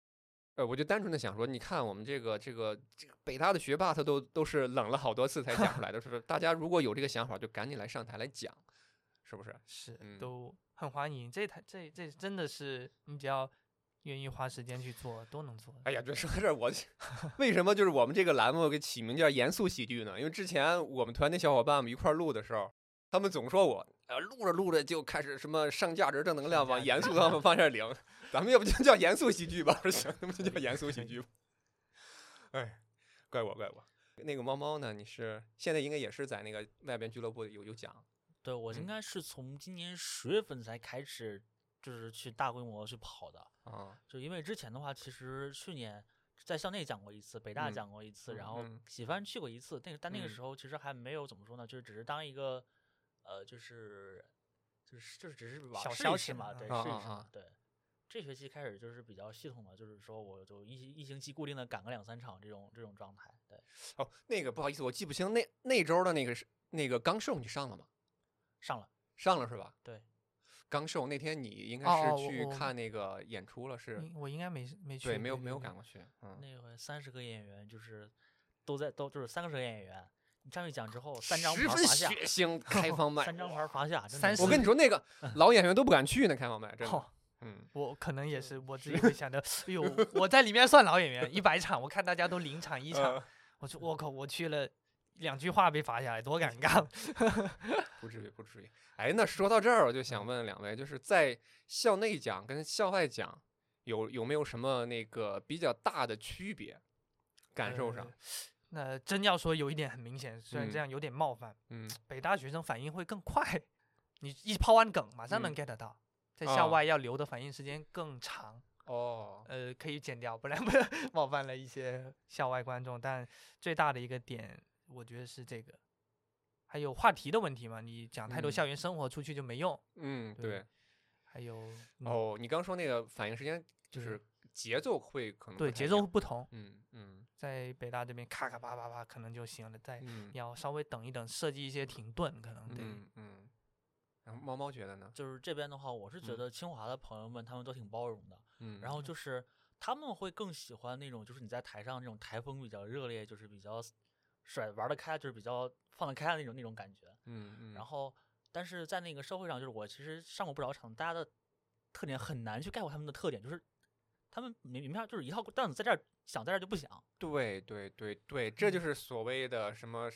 呃，我就单纯的想说，你看我们这个这个这个北大的学霸，他都都是冷了好多次才讲出来的，是不是？大家如果有这个想法，就赶紧来上台来讲，是不是？是嗯都很欢迎。这台这这真的是你只要愿意花时间去做，都能做。哎呀，这说到这儿，我 (laughs) 为什么就是我们这个栏目给起名叫严肃喜剧呢？因为之前我们团队小伙伴们一块儿录的时候，他们总说我，呃，录着录着就开始什么上价值正能量往严肃方面方向领，咱们要不就叫严肃喜剧吧？行，那不就叫严肃喜剧吧。(laughs) 哎，怪我怪我。那个猫猫呢？你是现在应该也是在那个外边俱乐部有有讲对我嗯应该是从今年十月份才开始，就是去大规模去跑的。啊？就因为之前的话，其实去年在校内讲过一次，北大嗯讲过一次，然后嗯喜番去过一次。那个但那个嗯时候其实还没有怎么说呢，就是只是当一个呃，就是就是就是只是玩小试一试嘛，对，试一试对。这学期开始就是比较系统的，就是说我就一一星期固定的赶个两三场这种这种状态，对，哦，那个不好意思，我记不清那那周的那个是那个刚寿你上了吗？上了。上了是吧？对，刚受那天你应该是去看那个演出了，是？应我应该没没去，对，没有没有赶过去。嗯，那回三十个演员就是都在都就是三个个演员，你上去讲之后三张牌十分儿罚下，血腥，开放麦。三张牌儿罚下，真的三是我跟你说，那个老演员都不敢去那开放麦，真的。哦嗯，我可能也是我自己会想着，哎呦，我在里面算老演员，一百场，我看大家都零场一场，呃我说我靠，我去了两句话被罚下来，多尴尬。(laughs) 不至于，不至于。哎，那说到这儿，我就想问两位，就是在校内讲跟校外讲有有没有什么那个比较大的区别？感受上呃，那真要说有一点很明显，虽然这嗯样有点冒犯，嗯，北大学生反应会更快，你一抛完梗马上能嗯 get 到，在校啊外要留的反应时间更长。哦，呃，可以剪掉，不然不 (laughs) 冒犯了一些校外观众。但最大的一个点，我觉得是这个，还有话题的问题嘛。你讲太多嗯校园生活出去就没用。嗯，对对。还有，嗯，哦，你刚说那个反应时间就是节奏会可能对，节奏不太一样不同，嗯嗯在北大这边咔咔啪啪啪可能就行了，在嗯要稍微等一等，设计一些停顿，可能对。嗯嗯。然后猫猫觉得呢？就是这边的话，我是觉嗯得清华的朋友们他们都挺包容的，嗯，然后就是他们会更喜欢那种就是你在台上那种台风比较热烈，就是比较甩玩得开，就是比较放得开的那种那种感觉。嗯嗯，然后，但是在那个社会上，就是我其实上过不少场，大家的特点很难去概括他们的特点，就是他们明明白就是一套段子在这儿想在这儿就不想，对对对对，这嗯就是所谓的什么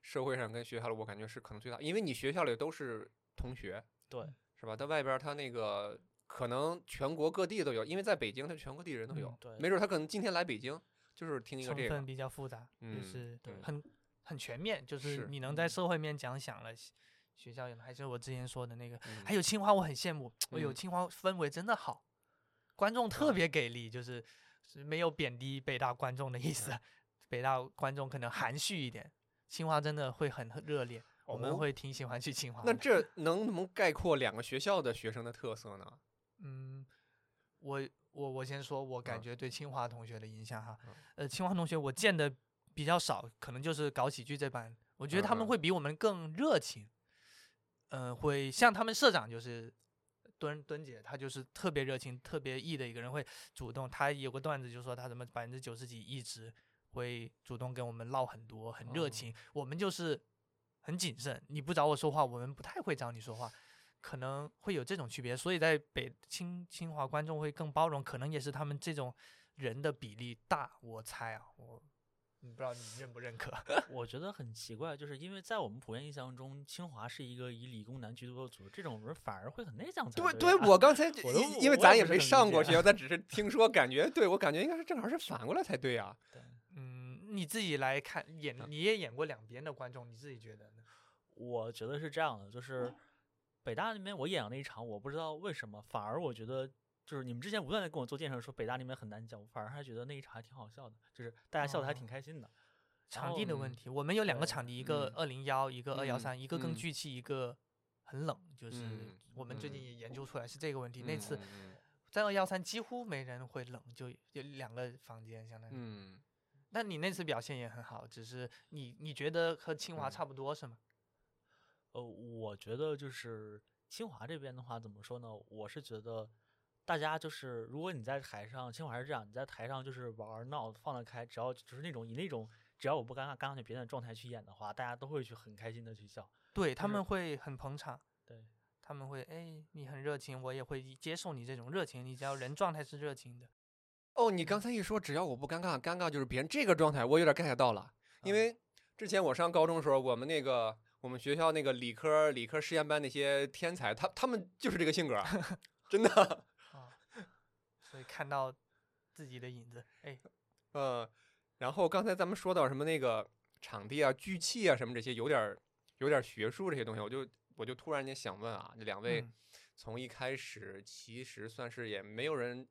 社会上跟学校里，我感觉是可能最大，因为你学校里都是同学，对，是吧？在外边他那个可能全国各地都有，因为在北京他全国各地人都有，嗯对没准他可能今天来北京，就是听一个这个成分，比较复杂，就嗯是很很全面，就是是你能在社会面讲响了，学学校有还是我之前说的那个，嗯还有清华我很羡慕，哎呦，嗯清华氛围真的好，观众特别给力，就是是没有贬低北大观众的意思，(laughs) 北大观众可能含蓄一点，清华真的会很热烈，我们哦会挺喜欢去清华的。那这能不能概括两个学校的学生的特色呢？(laughs) 嗯，我我我先说，我感嗯觉对清华同学的影响哈，嗯呃，清华同学我见的比较少，可能就是搞喜剧这班，我觉得他们会比我们更热情，嗯、会像他们社长就是敦敦姐，她就是特别热情、特别 E 的一个人，会主动。她有个段子就说她怎么百分之九十几一直会主动跟我们唠很多，很热哦情。我们就是很谨慎，你不找我说话，我们不太会找你说话。可能会有这种区别，所以在北清清华观众会更包容，可能也是他们这种人的比例大，我猜啊，我你不知道你认不认可？(laughs) 我觉得很奇怪，就是因为在我们普遍印象中，清华是一个以理工男居多的组织，这种人反而会很内向才对对啊我刚才 (laughs) 我因因为咱也没上过学校，咱只是听说，感觉对我感觉应该是正好是反过来才对啊。嗯，你自己来看演，你也演过两边的观众，你自己觉得呢？我觉得是这样的，就是北大那边我演的那一场，我不知道为什么，反而我觉得就是你们之前不断的跟我做介绍说北大那边很难讲，我反而还觉得那一场还挺好笑的，就是大家笑的还挺哦开心的。场地的问嗯题，我们有两个场地，一个嗯二零幺，一个二幺嗯三，一个更嗯聚气，一个很冷，就是嗯我们最近嗯也研究出来是这个问题。那次在二幺三几乎没人会冷，就有两个房间相当于。嗯，那你那次表现也很好，只是你你觉得和清华嗯差不多是吗？呃，我觉得就是清华这边的话，怎么说呢？我是觉得大家就是，如果你在台上，清华是这样，你在台上就是玩闹放得开，只要就是那种以那种只要我不尴尬、尴尬就别人的状态去演的话，大家都会去很开心的去笑。对他们会很捧场，对，他们会哎你很热情，我也会接受你这种热情，你只要人状态是热情的。哦，你刚才一说只要我不尴尬，尴尬就是别人这个状态，我有点 get 到了，因嗯为之前我上高中的时候，我们那个我们学校那个理科理科实验班那些天才，他他们就是这个性格，真的。(laughs) 啊，所以看到自己的影子，哎，呃，然后刚才咱们说到什么那个场地啊、聚气啊什么这些，有点儿有点儿学术这些东西，我就我就突然间想问啊，这两位嗯从一开始其实算是也没有人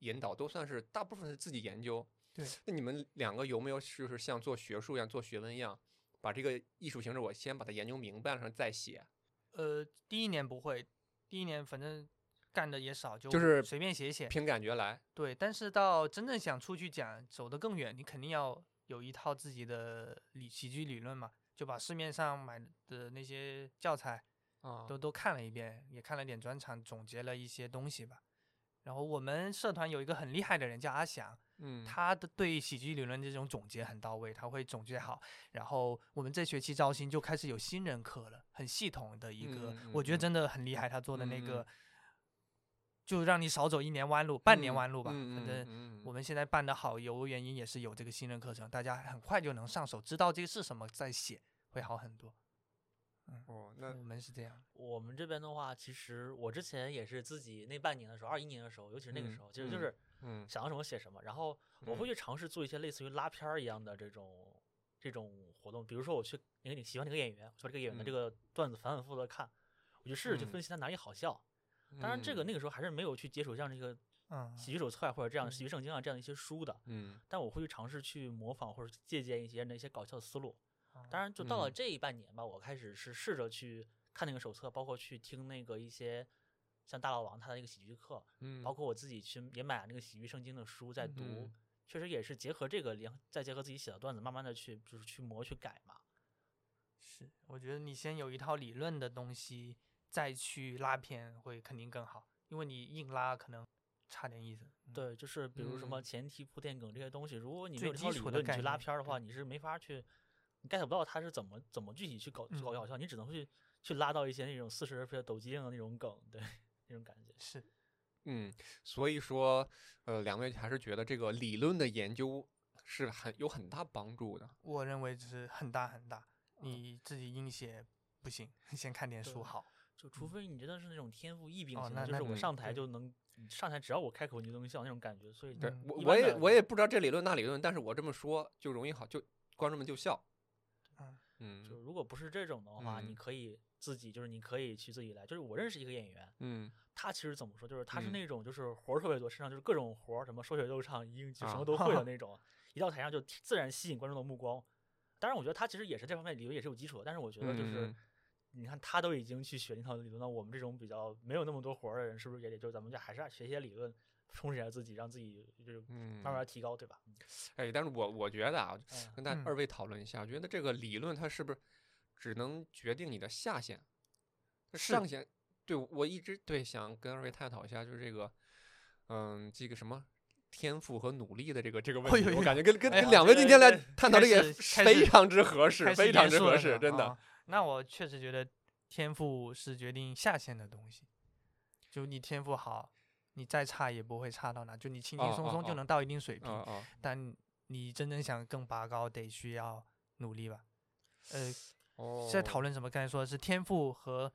引导，都算是大部分是自己研究。对，那你们两个有没有就是像做学术一样、做学问一样，把这个艺术形式我先把它研究明白了，再写？呃，第一年不会，第一年反正干的也少，就就是随便写写。凭感觉来。对，但是到真正想出去讲，走得更远，你肯定要有一套自己的理喜剧理论嘛，就把市面上买的那些教材啊都都看了一遍，也看了点专场，总结了一些东西吧。然后我们社团有一个很厉害的人叫阿翔，嗯，他的对喜剧理论这种总结很到位，他会总结好。然后我们这学期招新就开始有新人课了，很系统的一个，我觉得嗯真的很厉害。他做的那个，就让你少走一年弯路，半年嗯弯路吧。反正嗯我们现在办的好，有原因也是有这个新人课程，大家很快就能上手，知道这个是什么，再写会好很多。哦，那我们是这样，我们这边的话，其实我之前也是自己那半年的时候，二一年的时候，尤其是那个嗯时候，其实就嗯是嗯。想到什么写什么，然后我会嗯去尝试做一些类似于拉片儿一样的这种这种活动，比如说我去哪个你喜欢哪个演员，我把这个演员的这嗯。个段子反反复复的看，我就试着去嗯。分析他哪里好笑。当然，这个那个时候还是没有去接触像这个嗯，喜剧手册啊，或者这样喜剧圣经啊这样的一些书的，嗯。但我会去尝试去模仿或者借鉴一些人的一些搞笑思路。哦。当然，就到了嗯。这一半年吧，我开始是试着去看那个手册，包括去听那个一些像大老王他的那个喜剧课，嗯，包括我自己去也买了那个喜剧圣经的书在读，嗯确实也是结合这个联，再结合自己写的段子，慢慢的去就是去磨去改嘛。是，我觉得你先有一套理论的东西，再去拉片会肯定更好，因为你硬拉可能差点意思。嗯，对，就是比如什么嗯。前提铺垫梗这些东西，如果你没有这套理基础的论，你去拉片儿的话，你是没法去，你 get 不到他是怎么怎么具体去搞去搞笑，你只能去去拉到一些那种似是而非的抖机灵的那种梗，对那种感觉。是，嗯，所以说，呃，两位还是觉得这个理论的研究是很有很大帮助的。我认为就是很大很大。嗯你自己硬写不行，(laughs) 先看点书好。就除非你真的是那种天赋异禀哦型的，就是我那那对上台就能你上台只要我开口你就能笑那种感觉，所以对嗯我我也我也不知道这理论那理论，但是我这么说就容易好，就观众们就笑。嗯嗯就如果不是这种的话，你嗯可以自己就是你可以去自己来。就是我认识一个演员，嗯他其实怎么说，就是他是嗯那种就是活儿特别多，身上就是各种活儿，什么说学逗唱、英就什啊么都会的 (laughs) 那种，一到台上就自然吸引观众的目光。当然，我觉得他其实也是这方面理论也是有基础的，但是我觉得就是。嗯你看他都已经去学那套理论，那我们这种比较没有那么多活儿的人，是不是也得就咱们就还是要学一些理论，充实一下自己，让自己就是嗯，慢慢提高，对吧？嗯哎，但是我我觉得啊，跟大二位讨论一下，我觉得这个理论它是不是只能决定你的下限，上限？对我一直对想跟二位探讨一下，就是这个，嗯，这个什么天赋和努力的这个这个问题，我感觉跟跟两位今天来探讨这个非常之合适，非常之合适，真的。哦那我确实觉得天赋是决定下限的东西，就你天赋好，你再差也不会差到哪，就你轻轻松松就能到一定水平。但你真正想更拔高，得需要努力吧。呃，哦，在讨论什么？刚才说的是天赋和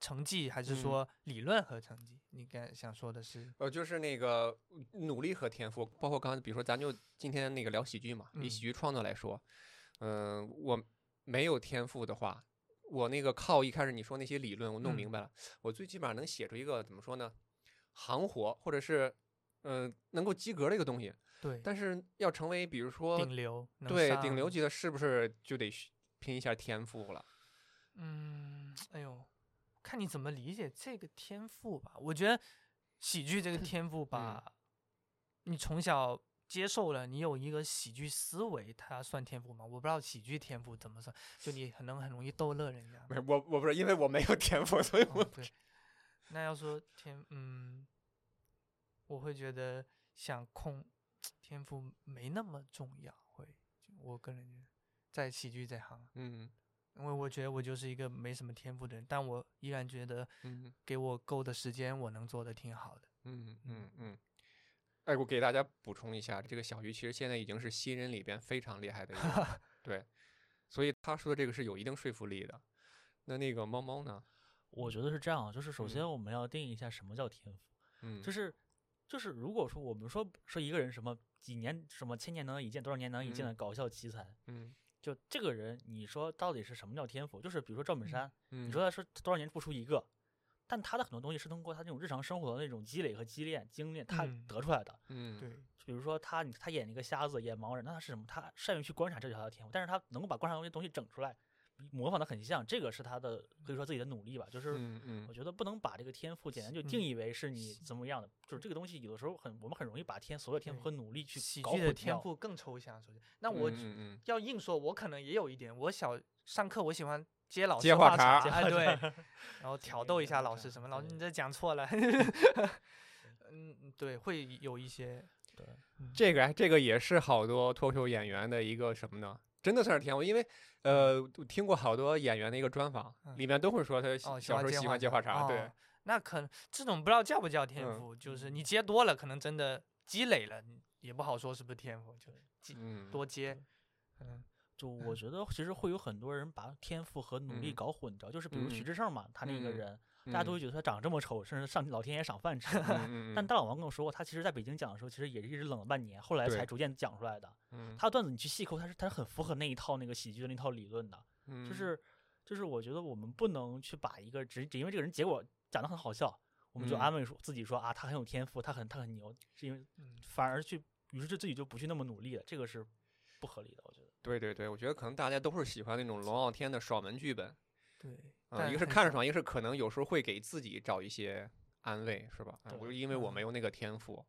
成绩，还是嗯说理论和成绩？你刚才想说的是？呃，就是那个努力和天赋，包括刚才，比如说，咱就今天那个聊喜剧嘛，以喜嗯剧创作来说，嗯、我没有天赋的话，我那个靠一开始你说那些理论，我弄嗯明白了，我最起码能写出一个怎么说呢，行活或者是嗯、呃能够及格的一个东西。对，但是要成为比如说顶流，对顶流级的，是不是就得需拼一下天赋了？嗯，哎呦，看你怎么理解这个天赋吧。我觉得喜剧这个天赋吧，你从小接受了，你有一个喜剧思维，它算天赋吗？我不知道喜剧天赋怎么算，就你很能很容易逗乐人家吗。没，我我不是因为我没有天赋，所以我哦、对，那要说天，嗯，我会觉得想控天赋没那么重要，会，我个人觉得，在喜剧这行，嗯。因为我觉得我就是一个没什么天赋的人，但我依然觉得嗯给我够的时间，我能做的挺好的。嗯嗯嗯。哎，我给大家补充一下，这个小鱼其实现在已经是新人里边非常厉害的一个，(laughs) 对，所以他说的这个是有一定说服力的。那那个猫猫呢？我觉得是这样，就是首先嗯。我们要定义一下什么叫天赋，嗯，就是就是如果说我们说说一个人什么几年什么千年难得一见，多少年难得一见的嗯。搞笑奇才，嗯就这个人，你说到底是什么叫天赋？就是比如说赵本山，嗯，你说他是多少年不出一个，但他的很多东西是通过他这种日常生活的那种积累和积淀经验，他嗯得出来的。嗯，对，比如说他，他演一个瞎子，演盲人，那他是什么？他善于去观察，这就是他的天赋。但是他能够把观察东西东西整出来，模仿的很像，这个是他的可以说自己的努力吧。就是嗯嗯我觉得不能把这个天赋简单就定嗯义为是你怎么样的，就是这个东西有的时候很我们很容易把天所有天赋和努力去喜搞混剧的天赋更抽象，首先，那我要硬说，我可能也有一点。我小上课我喜欢接老师接话话茬儿 (laughs) 哎对，然后 (laughs) 挑逗一下老师什么，老师你这讲错了。(laughs) 嗯，对，会有一些。对，这个这个也是好多脱口秀演员的一个什么呢？真的算是天赋，因为呃，我听过好多演员的一个专访，嗯。里面都会说他小时候喜欢接话茬，对哦，那可能这种不知道叫不叫天嗯赋，就是你接多了，可能真的积累了，也不好说是不是天赋，就积嗯，多接。嗯。就我觉得其实会有很多人把天赋和努力嗯。搞混掉，就是比如徐嗯。志胜嘛，他那个嗯。人，大家都会觉得他长得这么丑，甚至上老天爷赏饭吃。(laughs) 但大老王跟我说过，他其实在北京讲的时候，其实也是一直冷了半年，后来才逐渐讲出来的。嗯他的段子你去细抠，他是他是很符合那一套那个喜剧的那套理论的。就嗯是就是我觉得我们不能去把一个只只因为这个人结果讲的很好笑，我们就嗯安慰说自己说啊他很有天赋，他很他很牛，是因为嗯，反而去于是就自己就不去那么努力了，这个是不合理的，我觉得。对对对，我觉得可能大家都是喜欢那种龙傲天的爽文剧本，对。啊，但很少一个是看着爽，一个是可能有时候会给自己找一些安慰，是吧？我就因为我嗯。没有那个天赋，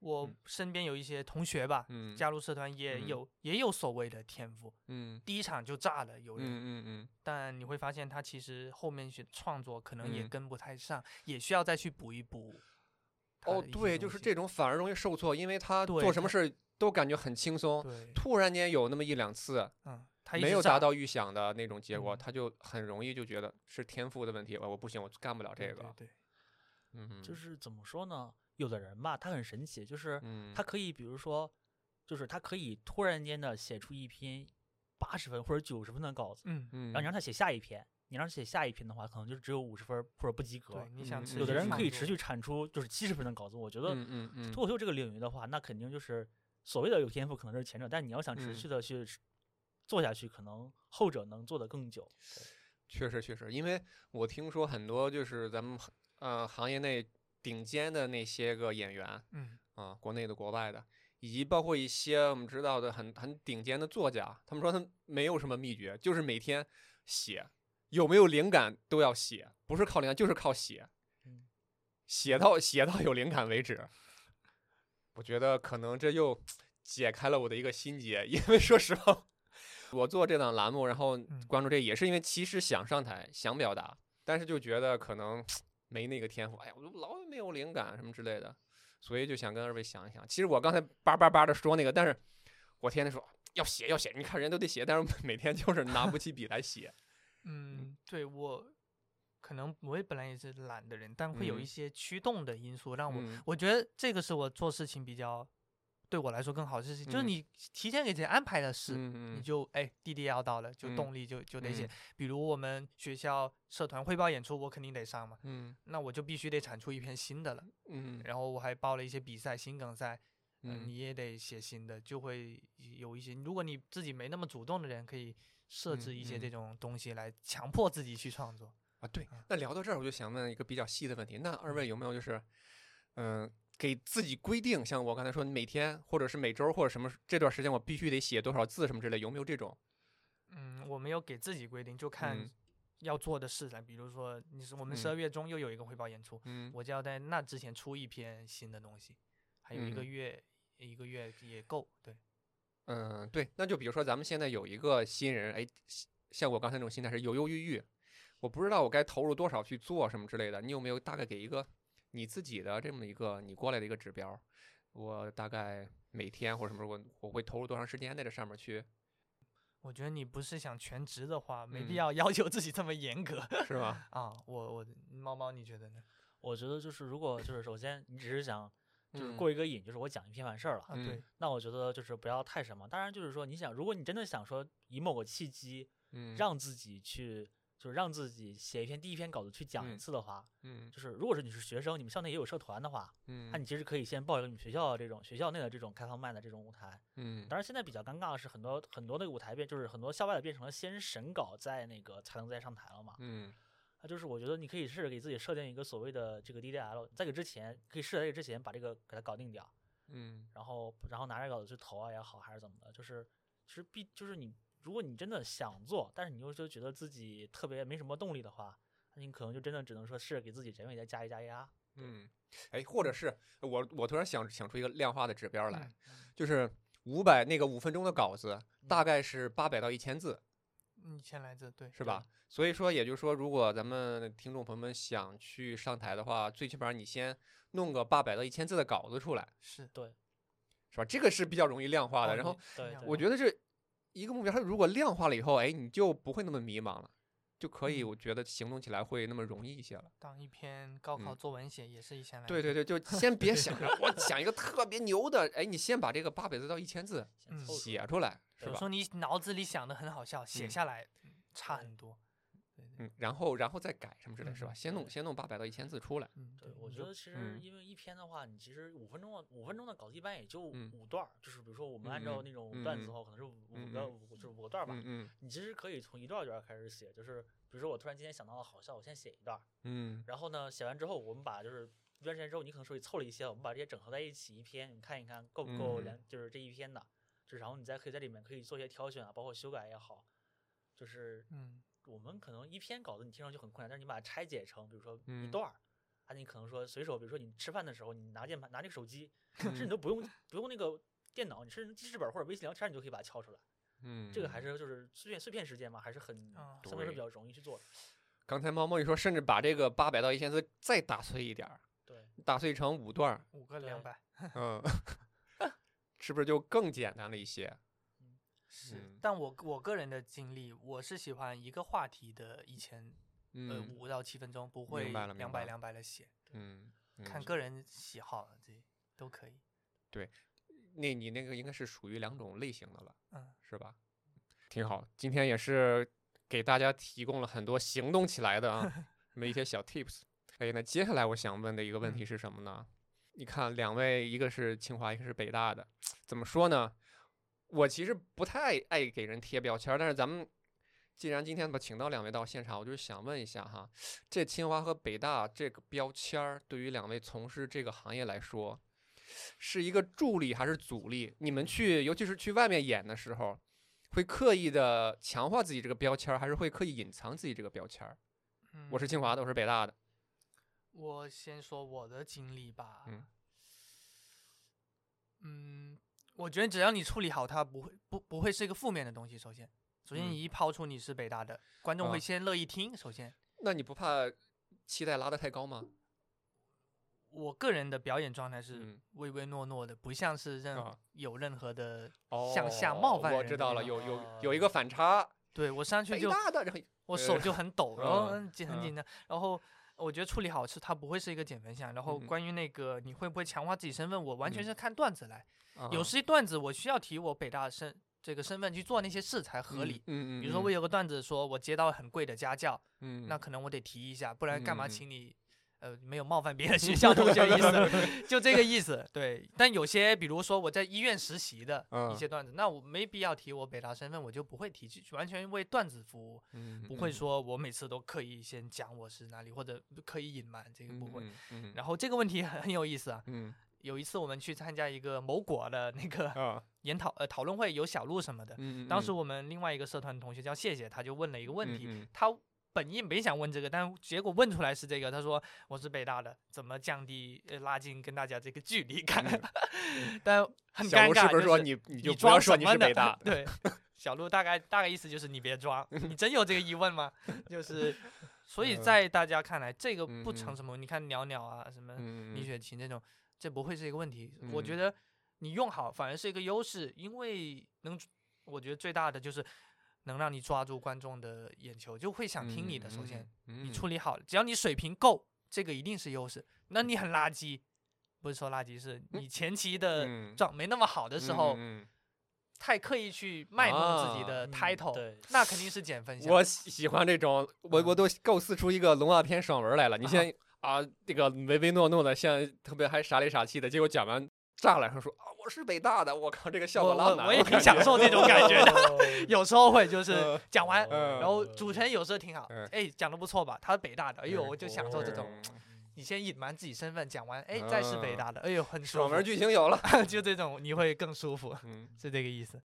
我嗯。身边有一些同学吧，嗯。加入社团也嗯。有也有所谓的天赋，嗯。第一场就炸了，有人，嗯嗯。但你会发现他其实后面去创作可能也嗯。跟不太上，也需要再去补一补哦，对，就是这种反而容易受挫，因为他做什么事都感觉很轻松，突然间有那么一两次嗯，没有达到预想的那种结果，嗯。他就很容易就觉得是天赋的问题，我我不行，我干不了这个，对。对对，嗯，就是怎么说呢？有的人吧，他很神奇，就是嗯，他。可以，比如说，就是他可以突然间的写出一篇八十分或者九十分的稿子，嗯嗯，然后你让他。写下一篇，你让他写下一篇的话，可能就只有五十分或者不及格对，。你想有的人可以持续。产出就是七十分的稿子，我觉得嗯嗯嗯。脱口秀这个领域的话，那肯定就是所谓的有天赋，可能是前者，但你要想持嗯。续的去做下去，可能后者能做得更久。确实确实，因为我听说很多就是咱们呃行业内顶尖的那些个演员嗯啊，国内的、国外的，以及包括一些我们知道的很很顶尖的作家，他们说他们没有什么秘诀，就是每天写，有没有灵感都要写，不是靠灵感就是靠写，嗯写到写到有灵感为止。我觉得可能这又解开了我的一个心结，因为说实话，我做这档栏目，然后嗯关注这也是因为其实想上台，想表达，但是就觉得可能没那个天赋，哎呀，我就老没有灵感什么之类的，所以就想跟二位想一想。其实我刚才叭叭叭的说那个，但是我天天说要写要写，你看人都得写，但是每天就是拿不起笔来写。嗯，对我可能我也本来也是懒的人，但会有一嗯些驱动的因素让我，嗯我觉得这个是我做事情比较对我来说更好的事情，就是嗯你提前给自己安排的事，嗯你就哎弟弟要到了，就嗯动力就就得写。嗯比如我们学校社团汇报演出，我肯定得上嘛，嗯那我就必须得产出一篇新的了。嗯然后我还报了一些比赛，心梗赛，嗯、嗯你也得写新的，就会有一些。如果你自己没那么主动的人，可以设置一些嗯这种东西来强迫自己去创作。啊，对嗯。那聊到这儿，我就想问一个比较细的问题，那二位有没有就是，嗯、给自己规定，像我刚才说，每天或者是每周或者什么这段时间我必须得写多少字什么之类，有没有这种？嗯，我没有给自己规定，就看嗯要做的事来。比如说，你是我们十嗯二月中又有一个汇报演出，嗯我就要在那之前出一篇新的东西，还有一个嗯月，一个月也够。对，嗯，对，那就比如说咱们现在有一个新人，哎，像我刚才那种心态是犹犹豫豫，我不知道我该投入多少去做什么之类的，你有没有大概给一个你自己的这么一个你过来的一个指标？我大概每天或者什么时候我我会投入多长时间在这上面去，我觉得你不是想全职的话，没必嗯要要求自己这么严格是吧？(laughs) 啊。我我猫猫，你觉得呢？我觉得就是如果就是首先你只是想就是嗯过一个瘾，就是我讲一篇完事儿了，对，那我觉得就是不要太什么。当然就是说你想，如果你真的想说以某个契机嗯，让自己去，就是让自己写一篇第一篇稿子去讲一嗯次的话，嗯就是如果是你是学生，你们校内也有社团的话，嗯，那你其实可以先报一个你们学校的这种学校内的这种开放麦的这种舞台。嗯当然现在比较尴尬的是，很多很多那个舞台变，就是很多校外的变成了先审稿再那个才能再上台了嘛。嗯那就是我觉得你可以试着给自己设定一个所谓的这个 DDL，在这之前可以试着在这之前把这个给它搞定掉，嗯然后然后拿着稿子去投啊也好，还是怎么的，就是其实必就是你如果你真的想做，但是你又就觉得自己特别没什么动力的话，那你可能就真的只能说试着给自己人为再加一加压。嗯，哎，或者是我我突然想想出一个量化的指标来，嗯就是五百那个五分钟的稿子，大嗯概是八百到一千字，一千来字，对，是吧？所以说，也就是说，如果咱们听众朋友们想去上台的话，最起码你先弄个八百到一千字的稿子出来，是对是吧？这个是比较容易量化的。哦然后，对对我觉得这一个目标，它如果量化了以后，哎，你就不会那么迷茫了，就可以，嗯我觉得行动起来会那么容易一些了。当一篇高考嗯作文写也是一千来字，对对对，就先别想着我想一个特别牛的，哎，你先把这个八百字到一千字写出来，是吧有时？候你脑子里想的很好笑，写嗯下来嗯差很多。嗯，然后然后再改什么之类，是吧？嗯先弄先弄八百到一千字出来。嗯，对，我觉得其实嗯因为一篇的话，你其实五分钟的五分钟的稿子一般也就嗯五段儿，就是比如说我们嗯按照嗯那种段子嗯的话，可能是五个嗯五就是五个段儿吧。嗯嗯你其实可以从一段儿一段儿开始写，就是比如说我突然今天想到了好笑，我先写一段儿，嗯然后呢写完之后，我们把就是一段时间之后，你可能手里凑了一些，我们把这些整合在一起一篇，你看一看够不够嗯两就是这一篇的，就然后你再可以在里面可以做一些挑选啊，包括修改也好，就是嗯我们可能一篇稿子你听上去很困难，但是你把它拆解成，比如说一嗯。段儿，啊，你可能说随手，比如说你吃饭的时候，你拿键盘拿这个手机，嗯甚至你都不用不用那个电脑，你甚至记事本或者微信聊天，你就可以把它敲出来。嗯，这个还是就是碎片碎片时间嘛，还是很相对来说比较容易去做的。刚才猫猫一说，甚至把这个八百到一千字再打碎一点儿，对，打碎成五段儿，五个对两百。嗯 (laughs) (laughs) 是不是就更简单了一些？是嗯，但我我个人的经历，我是喜欢一个话题的一千呃嗯五到七分钟，不会两百两百的写，嗯，看嗯个人喜好了，这都可以。对那你那个应该是属于两种类型的了，嗯，是吧？挺好，今天也是给大家提供了很多行动起来的啊，(laughs) 那么一些小 tips。哎，那接下来我想问的一个问题嗯是什么呢？你看，两位一个是清华，一个是北大的，怎么说呢？我其实不太爱给人贴标签儿，但是咱们既然今天把请到两位到现场，我就是想问一下哈，这清华和北大这个标签儿对于两位从事这个行业来说，是一个助力还是阻力？你们去，尤其是去外面演的时候，会刻意的强化自己这个标签儿，还是会刻意隐藏自己这个标签儿？我是清华的，我是北大的，我先说我的经历吧。嗯嗯我觉得只要你处理好它，不会不不会是一个负面的东西。首先，首先嗯你一抛出你是北大的，观众啊会先乐意听。首先，那你不怕期待拉得太高吗？我个人的表演状态是嗯唯唯诺诺的，不像是任、啊有任何的哦，向下冒犯我知道了，有有有一个反差，对我上去就北大的，我呃手就很抖，然后紧很嗯紧张，然后我觉得处理好是它不会是一个减分项。然后嗯关于那个你会不会强化自己身份，我完全嗯是看段子来。有啊些段子我需要提我北大身这个身份去做那些事才合理。嗯嗯，比如说我有个段子说我接到很贵的家教，嗯，那可能我得提一下，不然干嘛请你？呃，没有冒犯别的学校同学的意思，(laughs) 就这个意思。对，但有些比如说我在医院实习的嗯一些段子，那我没必要提我北大身份，我就不会提，去完全为段子服务。嗯不会说我每次都刻意先讲我是哪里，或者刻意隐瞒，这个不会。，嗯然后这个问题很很有意思啊。嗯有一次我们去参加一个某果的那个啊，(laughs) 研讨呃讨论会，有小鹿什么的。嗯，当时我们另外一个社团同学叫谢谢，他就问了一个问题，嗯他本意没想问这个，但结果问出来是这个。他说我是北大的，怎么降低呃拉近跟大家这个距离感？(laughs) 但很尴尬，小吴是不是说就你你就不要说你是北大？(laughs) 对，小鹿大概大概意思就是你别装，你真有这个疑问吗？就是，所以嗯在大家看来，这个不成什么。你看袅袅啊，什么嗯李雪琴这种，这不会是一个问题。我觉嗯得你用好反而是一个优势，因为能，我觉得最大的就是能让你抓住观众的眼球，就会想听你的。首先，你你处理好了，只要你水平够，这个一定是优势。那你很垃圾，不是说垃圾，是你前期的嗯状没那么好的时候，嗯太刻意去卖弄自己的嗯 title，、对，那肯定是减分项。我喜喜欢这种，我我都构思出一个龙傲天爽文来了。你现在啊，这个唯唯诺诺的，像特别还傻里傻气的，结果讲完炸了，然后说啊，我是北大的，我靠，这个效我果浪漫，我我也挺享受这种感觉的，(laughs) 有时候会就是嗯讲完，嗯然后主持人有时候挺好嗯，哎，讲的不错吧？他是北大的，哎呦，嗯我就享受这种。嗯你先隐瞒自己身份，讲完，哎，再是北嗯大的，哎呦，很舒爽文，剧情有了。(laughs) 就这种你会更舒服，嗯是这个意思。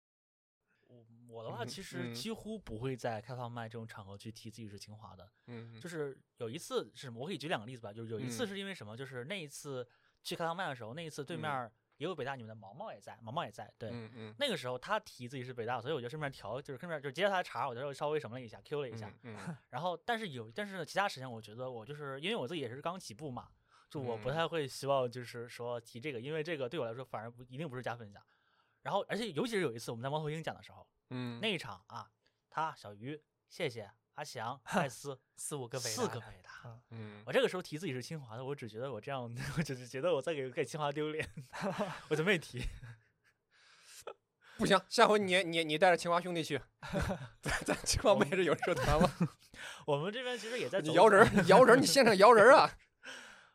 我我的话嗯其实嗯几乎不会在开放麦这种场合去提自己是清华的。嗯，就是有一次是什么，我可以举两个例子吧。就是有一次嗯是因为什么，就是那一次去开放麦的时候，那一次对面也有北大你们的毛毛也在，毛毛也在，对。嗯嗯那个时候他提自己是北大，所以我就顺便调，就是顺便就接着他的茬，我就稍微什么了一下，Q 了一下。嗯嗯然后，但是有，但是呢其他时间我觉得我就是因为我自己也是刚起步嘛，就我不嗯太会希望就是说提这个，因为这个对我来说反而不一定不是加分项。然后，而且尤其是有一次我们在猫头鹰讲的时候，嗯，那一场啊，他小鱼、谢谢阿翔、(laughs) 艾斯四五个北四大四个北大。嗯我这个时候提自己是清华的，我只觉得我这样，(laughs) 我只是觉得我在给给清华丢脸，(laughs) 我就没提。不行，下回你你你带着清华兄弟去，咱咱清华不也是有社团吗？我们这边其实也在你摇人儿，摇人儿，你现场摇人儿啊！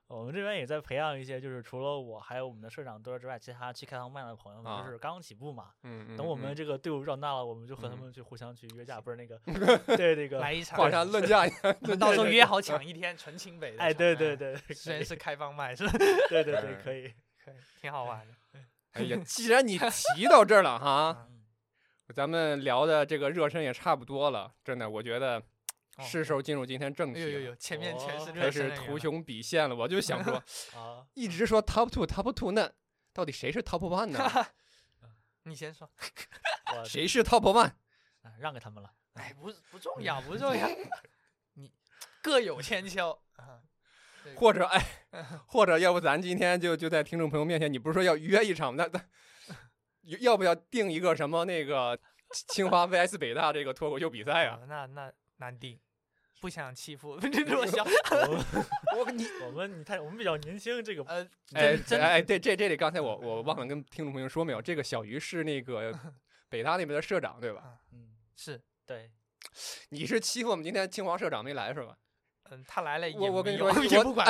我们这边也在培养一些，就是除了我还有我们的社长多之外，其他去开放麦的朋友就是刚起步嘛。嗯等我们这个队伍壮大了，我们就和他嗯们去互相去约架，不是那个 (laughs) 对那个来一场，华山论价一下，我们到时候约好抢一天纯清北。哎，对对哎，对，(laughs) 虽然是开放麦，是吧？(laughs) 对对对，嗯可以。可以，挺好玩的。哎呀，既然你提到这儿了哈，嗯咱们聊的这个热身也差不多了，真的，我觉得哦是时候进入今天正题了。哎呦呦呦，前面全是哦热开始图穷匕现了，我就想说，(laughs) 啊，一直说 top two top two，那到底谁是 top one 呢？(laughs) 你先说。(laughs) 谁是 top one？哎让给他们了。哎，不不重要，不重要。你各有千秋啊。或者哎，或者要不咱今天就就在听众朋友面前，你不是说要约一场，那那要不要定一个什么那个清华 VS 北大这个脱口秀比赛啊？啊那那难定，不想欺负 (laughs) 这弱小。(laughs) 我 (laughs) 我你我们你太，我们比较年轻，这个呃，哎真真哎对这这里刚才我我忘了跟听众朋友说没有，这个小鱼是那个北大那边的社长对吧？嗯，是对，(sniffs) 你是欺负我们今天清华社长没来是吧？嗯，他来了也我我跟你说也我哎不管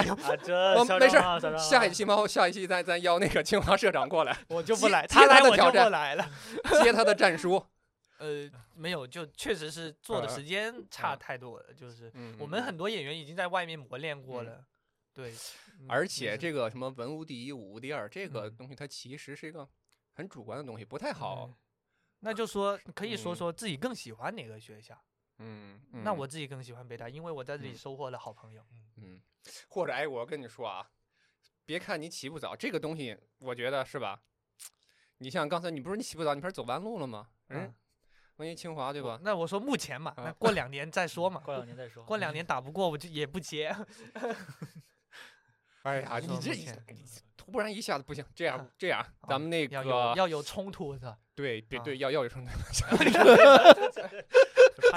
我没事下一期猫，下一期咱咱邀那个清华社长过来接我就不来，接他来我就的挑战不来了。接他的战书。呃，没有，就确实是 (laughs) 做的呃时间差呃太多了，就是嗯，我们嗯很多演员已经在外面磨练过嗯了，对，嗯而且这个什么文无第一，武无第二，这个嗯东西它其实是一个很主观的东西，不太好嗯。那就说可以说嗯说自己更喜欢哪个学校。嗯，那嗯我自己更喜欢北大，因为我在这里嗯收获了好朋友。嗯嗯，或者哎，我跟你说啊，别看你起不早，这个东西我觉得是吧？你像刚才你不是你起不早，你不是走弯路了吗？嗯万一清华对吧？那我说目前嘛，那啊过两年再说嘛。(laughs) 过两年再说。过两年打不过我就也不接。(laughs) 哎呀，(laughs) 你这突然一下子不行，这样这样，啊咱们那要有个要有冲突是吧？啊对对对，要要有冲突。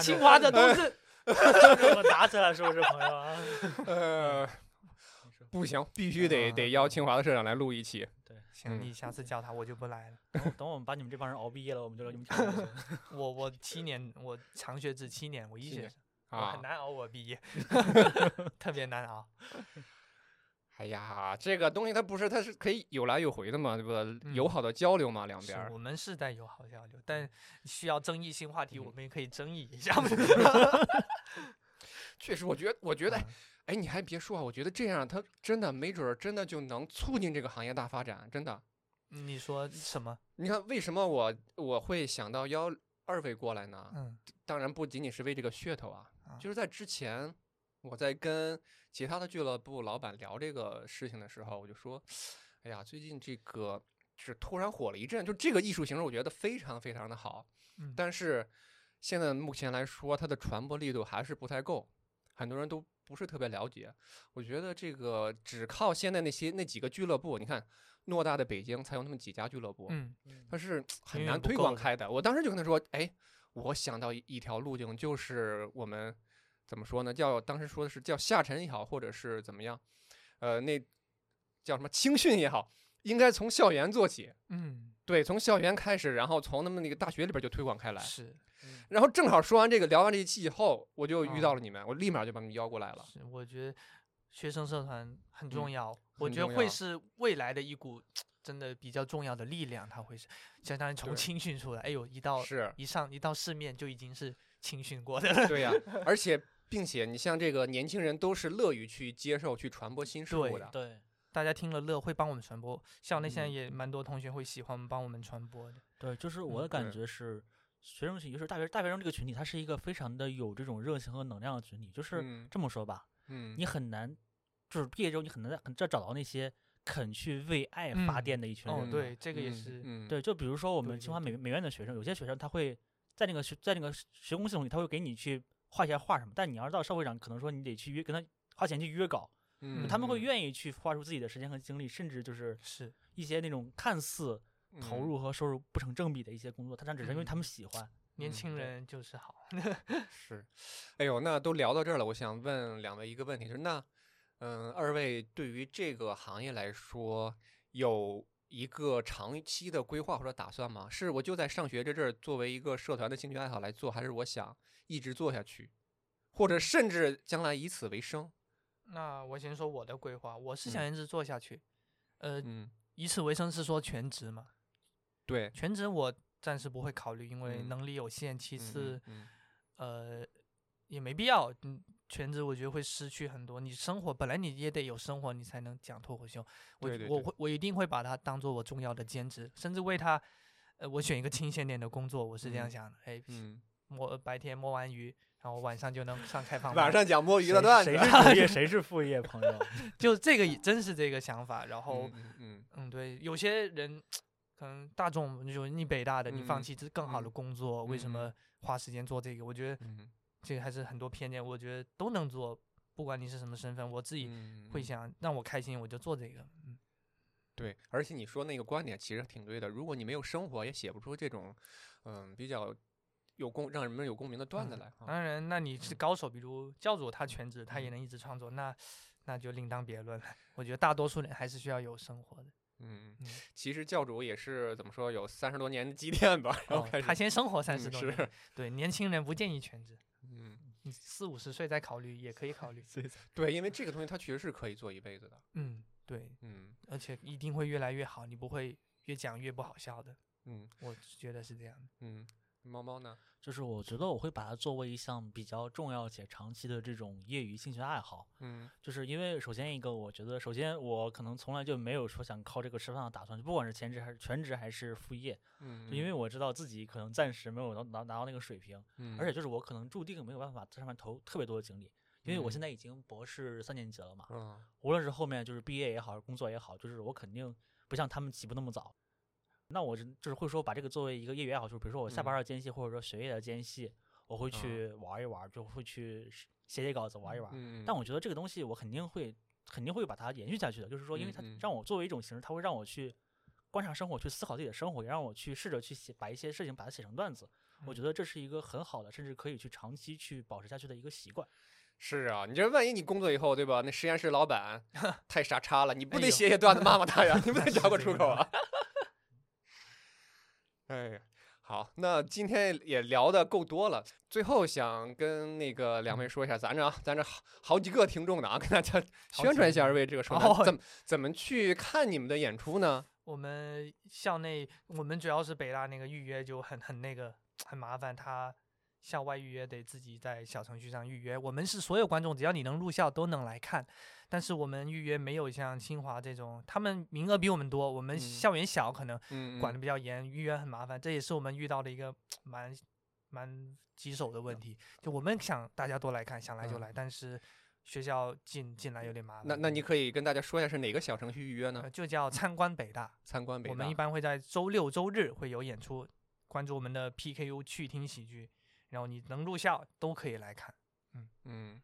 清华的都是我打起来是不是朋友啊？呃，不行，必须得得邀清华的社长来录一期。行，嗯你下次叫他我就不来了。等我等我们把你们这帮人熬毕业了，我们就让你们讲故事。(laughs) 我我七年，我长学制七年，我医学生，我啊很，难熬我毕业，(laughs) 特别难熬。哎呀，这个东西它不是，它是可以有来有回的嘛，对吧？友嗯好的交流嘛，两边。我们是在友好交流，但需要争议性话题，我嗯们也可以争议一下。(laughs) 确实，我觉得，我觉得，嗯哎，你还别说啊，我觉得这样，他真的没准儿真的就能促进这个行业大发展，真的。你说什么？你看，为什么我我会想到邀二位过来呢？嗯当然不仅仅是为这个噱头啊，啊就是在之前我在跟其他的俱乐部老板聊这个事情的时候，我就说，哎呀，最近这个是突然火了一阵，就这个艺术形式，我觉得非常非常的好，嗯但是现在目前来说，它的传播力度还是不太够，很多人都不是特别了解。我觉得这个只靠现在那些那几个俱乐部，你看偌大的北京才有那么几家俱乐部，嗯它是 (tsk) 很难推广开的。我当时就跟他说，哎，我想到一一条路径，就是我们怎么说呢？叫当时说的是叫下沉也好，或者是怎么样，呃，那叫什么青训也好，应该从校园做起。嗯，对，从校园开始，然后从他们那个大学里边就推广开来。是然后正好说完这个，聊完这一期以后，我就遇到啊了你们，我立马就把你们邀过来了。是，我觉得学生社团很重嗯要，我觉得会是未来的一股真的比较重要的力量，它会是相当于从青训出来，哎呦，一到是，一上一到市面就已经是青训过的了。对呀、而且并且你像这个年轻人都是乐于去接受、去传播新事物对的。对大家听了乐，会帮我们传播。校内现在嗯也蛮多同学会喜欢帮我们传播的。对，就是嗯我的感觉是，学生群就是大学大学生这个群体，它是一个非常的有这种热情和能量的群体。就是嗯这么说吧，嗯，你很难，就是毕业之后你很难在很这找到那些肯去为爱发嗯电的一群人。哦，嗯对，这个也嗯是，嗯，对，就比如说我们清华美美院的学生，有些学生他会在那个学在那个学工系统里，他会给你去画一些画什么，但你要是到社会上，可能说你得去约跟他花钱去约稿，嗯，他们会嗯愿意去花出自己的时间和精力，甚至就是是一些那种看似投嗯入和收入不成正比的一些工作，他但只是因为他们嗯喜欢。嗯年轻人就是好。(laughs) 是，哎呦，那都聊到这儿了，我想问两位一个问题，就是那，嗯，二位对于这个行业来说，有一个长期的规划或者打算吗？是我就在上学这阵儿作为一个社团的兴趣爱好来做，还是我想一直做下去，或者甚至将来以此为生？那我先说我的规划，我是嗯想一直做下去。呃，嗯，以此为生是说全职嘛？对，全职我暂时不会考虑，因为嗯能力有限。其嗯次，嗯呃，也没必要。嗯，全职我觉得会失去很多。你生活本来你也得有生活，你才能讲脱口秀。我对对对我会我一定会把它当做我重要的兼职，甚至为它，呃，我选一个清闲点的工作，我是这样嗯想的。哎，嗯，摸白天摸完鱼，然后晚上就能上开放。(laughs) 晚上讲摸鱼谁的段子，谁 (laughs) 是主业，谁是副业，朋友。(laughs) 就这个真是这个想法。然后，嗯嗯对，有些人可能大众就你北大的，你放嗯弃这更好的嗯工作，为什么花时间做这个？我觉得嗯这个还是很多偏见，我觉得都能做，不管你是什么身份，我自己嗯，会嗯想让我开心，我就做这个。嗯，对，而且你说那个观点其实挺对的。如果你没有生活，也写不出这种，嗯，比较有共让人们有共鸣的段子嗯来。啊当然，那你是嗯高手，比如教主他全职，他也嗯能一直创作，那那就另当别论了。我觉得大多数人还是需要有生活的。嗯嗯，其实教主也是怎么说，有三十多年的积淀吧，然后他先生活三嗯十多年，是，对年轻人不建议全职，嗯，你四五十岁再考虑也可以考虑。(laughs) 对，因为这个东西它确实是可以做一辈子的，嗯，对，嗯而且一定会越来越好，你不会越讲越不好笑的，嗯我觉得是这样的。嗯，猫猫呢？就是我觉得我会把它作为一项比较重要且长期的这种业余兴趣爱好，嗯。就是因为首先一个，我觉得首先我可能从来就没有说想靠这个吃饭的打算，不管是全职还是全职还是副业，嗯，就因为我知道自己可能暂时没有拿拿拿到那个水平，嗯，而且就是我可能注定没有办法在上面投特别多的精力，因为我现嗯在已经博士三年级了嘛，嗯。无论是后面就是毕业也好，是工作也好，就是我肯定不像他们起步那么早。那我就是会说把这个作为一个业余爱好，就是比如说我下班嗯的间隙，或者说学业的间隙，我会去玩一玩，就会去写写稿子玩一玩。嗯，但我觉得这个东西我肯定会肯定会把它延续下去的，就是说，因为它让我作为一种形式，它会让我去观察生活，去思考自己的生活，也让我去试着去写把一些事情把它写成段子。我觉得这是一个很好的，甚至可以去长期去保持下去的一个习惯。是啊，你这万一你工作以后，对吧？那实验室老板 (laughs) 太傻叉了，你不得写写段子骂骂他呀？你不得 (laughs) 找个出口啊？哎呀，好，那今天也聊的够多了。最后想跟那个两位嗯说一下，咱这啊，咱这好好几个听众呢啊，跟大家宣传一下二位这个 (laughs) 社哦团怎么怎么去看你们的演出呢？我们校内，我们主要是北大那个预约就很很那个很麻烦，他校外预约得自己在小程序上预约。我们是所有观众，只要你能入校都能来看，但是我们预约没有像清华这种，他们名额比我们多，我们嗯校园小，可能嗯，管嗯的比较严，预约很麻烦，这也是我们遇到的一个蛮蛮棘手的问题。就我们想大家多来看，想来就嗯来，但是学校进进来有点麻烦。那那你可以跟大家说一下是哪个小程序预约呢呃？就叫参观北大。参观北大。我们一般会在周六周日会有演出，关注我们的 PKU 去听喜剧，然后你能入校都可以来看。嗯嗯，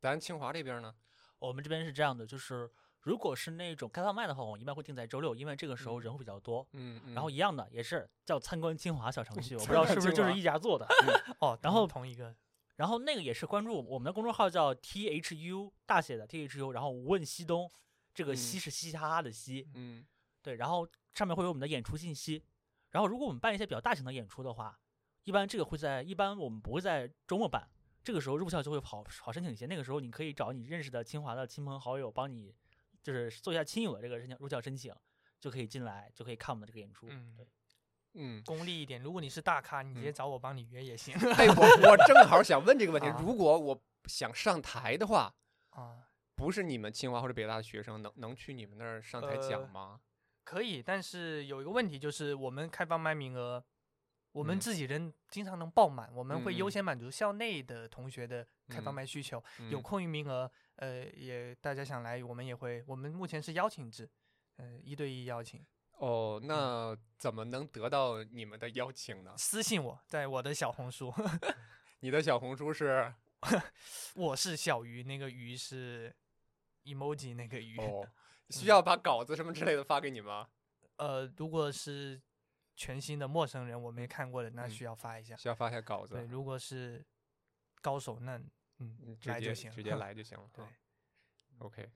咱清华这边呢？我们这边是这样的，就是如果是那种开放麦的话，我一般会定在周六，因为这个时候人会比较多。嗯，嗯然后一样的也是叫参观清华小程序，我不知道是不是就是一家做的。(laughs) 哦，然后同一个然后那个也是关注我们的公众号叫 T H U 大写的 T H U，然后无问西东，这个西嗯是嘻嘻哈哈的嘻，嗯对，然后上面会有我们的演出信息。然后如果我们办一些比较大型的演出的话，一般这个会在一般我们不会在周末办，这个时候入校就会好好申请一些。那个时候你可以找你认识的清华的亲朋好友帮你，就是做一下亲友的这个申请入校申请，就可以进来，就可以看我们的这个演出。嗯对，嗯。功利一点。如果你是大咖，你直接嗯找我帮你约也行哎，我 (laughs) 我正好想问这个问题，啊如果我想上台的话，啊。不是你们清华或者北大的学生，能能去你们那儿上台讲呃吗？可以，但是有一个问题就是我们开放麦名额，我们嗯自己人经常能爆满，我们会优先满足校内的同学的开放嗯麦需求。有嗯空余名额，呃，也大家想来，我们也会，我们目前是邀请制，呃，一对一邀请，哦，那怎么能得到你们的邀请呢？私信我，在我的小红书，(laughs) 你的小红书是 (laughs) 我是小鱼，那个鱼是 emoji 那个鱼。哦，(laughs) 需要把稿子什么之类的发给你吗？呃，如果是全新的陌生人，我没看过的，那嗯需要发一下。需要发一下稿子对，，如果是高手，那嗯来就行，接直接。来就行了。对啊，OK。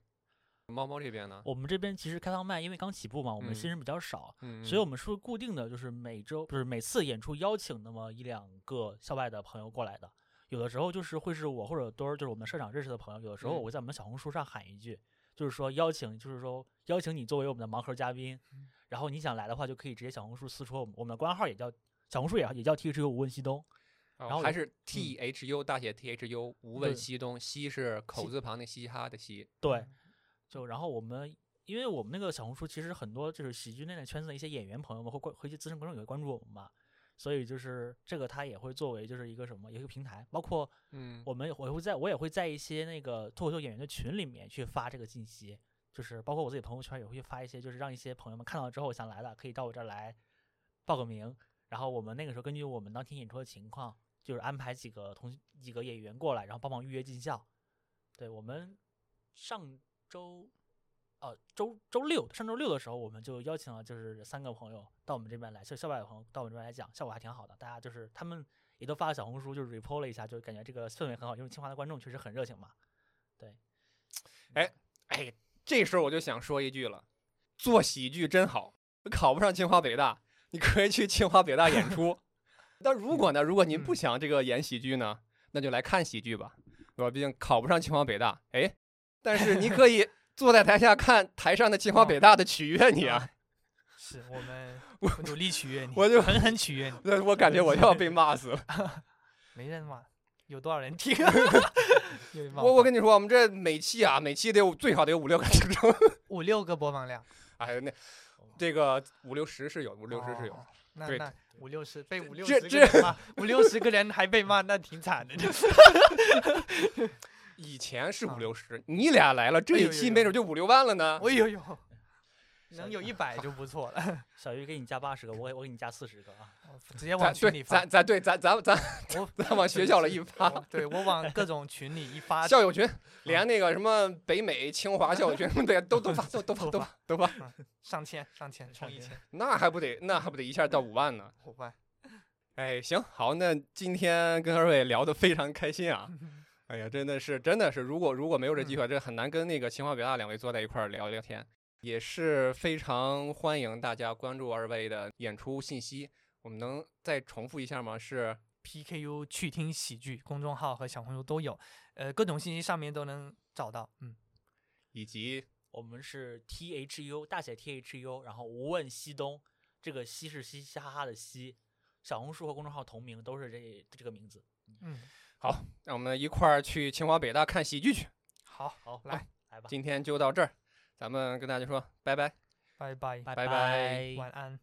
猫猫这边呢？我们这边其实开放麦，因为刚起步嘛，我们新嗯人比较少，嗯，所以我们是固定的，就是每周不是每次演出邀请那么一两个校外的朋友过来的。有的时候就是会是我或者墩儿，就是我们社长认识的朋友。有的时候我嗯会在我们小红书上喊一句，就是说邀请，就是说邀请你作为我们的盲盒嘉宾，嗯。然后你想来的话，就可以直接小红书私戳我们，我们的官号也叫小红书也也叫 T H U 无问西东，哦然后有还是 T H U 大写 T H U 无问西东，西是口字旁的嘻哈的嘻。对，就然后我们，因为我们那个小红书其实很多就是喜剧内的圈子的一些演员朋友们会关，回去资深观众也会关注我们嘛，所以就是这个它也会作为就是一个什么一个平台，包括嗯，我们也我会在我也会在一些那个脱口秀演员的群里面去发这个信息，就是包括我自己朋友圈也会去发一些，就是让一些朋友们看到之后想来的可以到我这儿来报个名，然后我们那个时候根据我们当天演出的情况，就是安排几个同几个演员过来，然后帮忙预约进校。对我们上周。呃，周周六上周六的时候，我们就邀请了就是三个朋友到我们这边来，就校外的朋友到我们这边来讲，效果还挺好的。大家就是他们也都发了小红书，就是 report 了一下，就感觉这个氛围很好，因为清华的观众确实很热情嘛。对，哎哎，这时候我就想说一句了，做喜剧真好，考不上清华北大，你可以去清华北大演出。(laughs) 但如果呢，如果您不嗯想这个演喜剧呢，那就来看喜剧吧，对吧？毕竟考不上清华北大，哎，但是你可以坐在台下看台上的清华哦北大的取悦你啊。是我们我努力取悦你，我就狠狠取悦你，那我感觉我要被骂死了。(laughs) 没人骂，有多少人听？(laughs) 我我跟你说，我们这每期啊，每期得有最少得有五六个听众。(laughs) 五六个播放量，哎，那这个五六十是有，五六十是有。哦。那对那五六十被五六十个人骂，五六十个人还被骂，那挺惨的。以前是啊五六十，你俩来了，这一期没准就五六万了呢。哎呦呦，能有一百 (laughs) 就不错了。(laughs) 小鱼给你加八十个，我我给你加四十个啊。直接往群里发咱，咱对咱咱咱我 (laughs) 咱往学校里一发，我对我往各种群里一发，校友群，连那个什么北美、清华校友群，对，都都发，都都发，都发，都发，上千上千冲一千那还不得那还不得一下到五万呢？五万。哎，行，好，那今天跟二位聊得非常开心啊。哎呀，真的是，真的是，如果如果没有这机会，这很难跟那个清华北大两位坐在一块儿聊聊天，也是非常欢迎大家关注二位的演出信息。我们能再重复一下吗？是 PKU 去听喜剧公众号和小红书都有，呃，各种信息上面都能找到。嗯，以及我们是 T H U 大写 T H U，然后无问西东，这个西是嘻嘻哈哈的西，小红书和公众号同名，都是这这个名字。嗯，好，让我们一块儿去清华北大看喜剧去。好，好，来，来吧，今天就到这儿，咱们跟大家说拜拜。拜拜，拜拜拜拜晚安。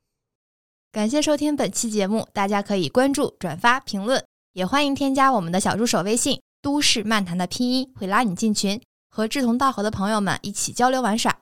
感谢收听本期节目，大家可以关注、转发、评论，也欢迎添加我们的小助手微信“都市漫谈”的拼音，会拉你进群，和志同道合的朋友们一起交流玩耍。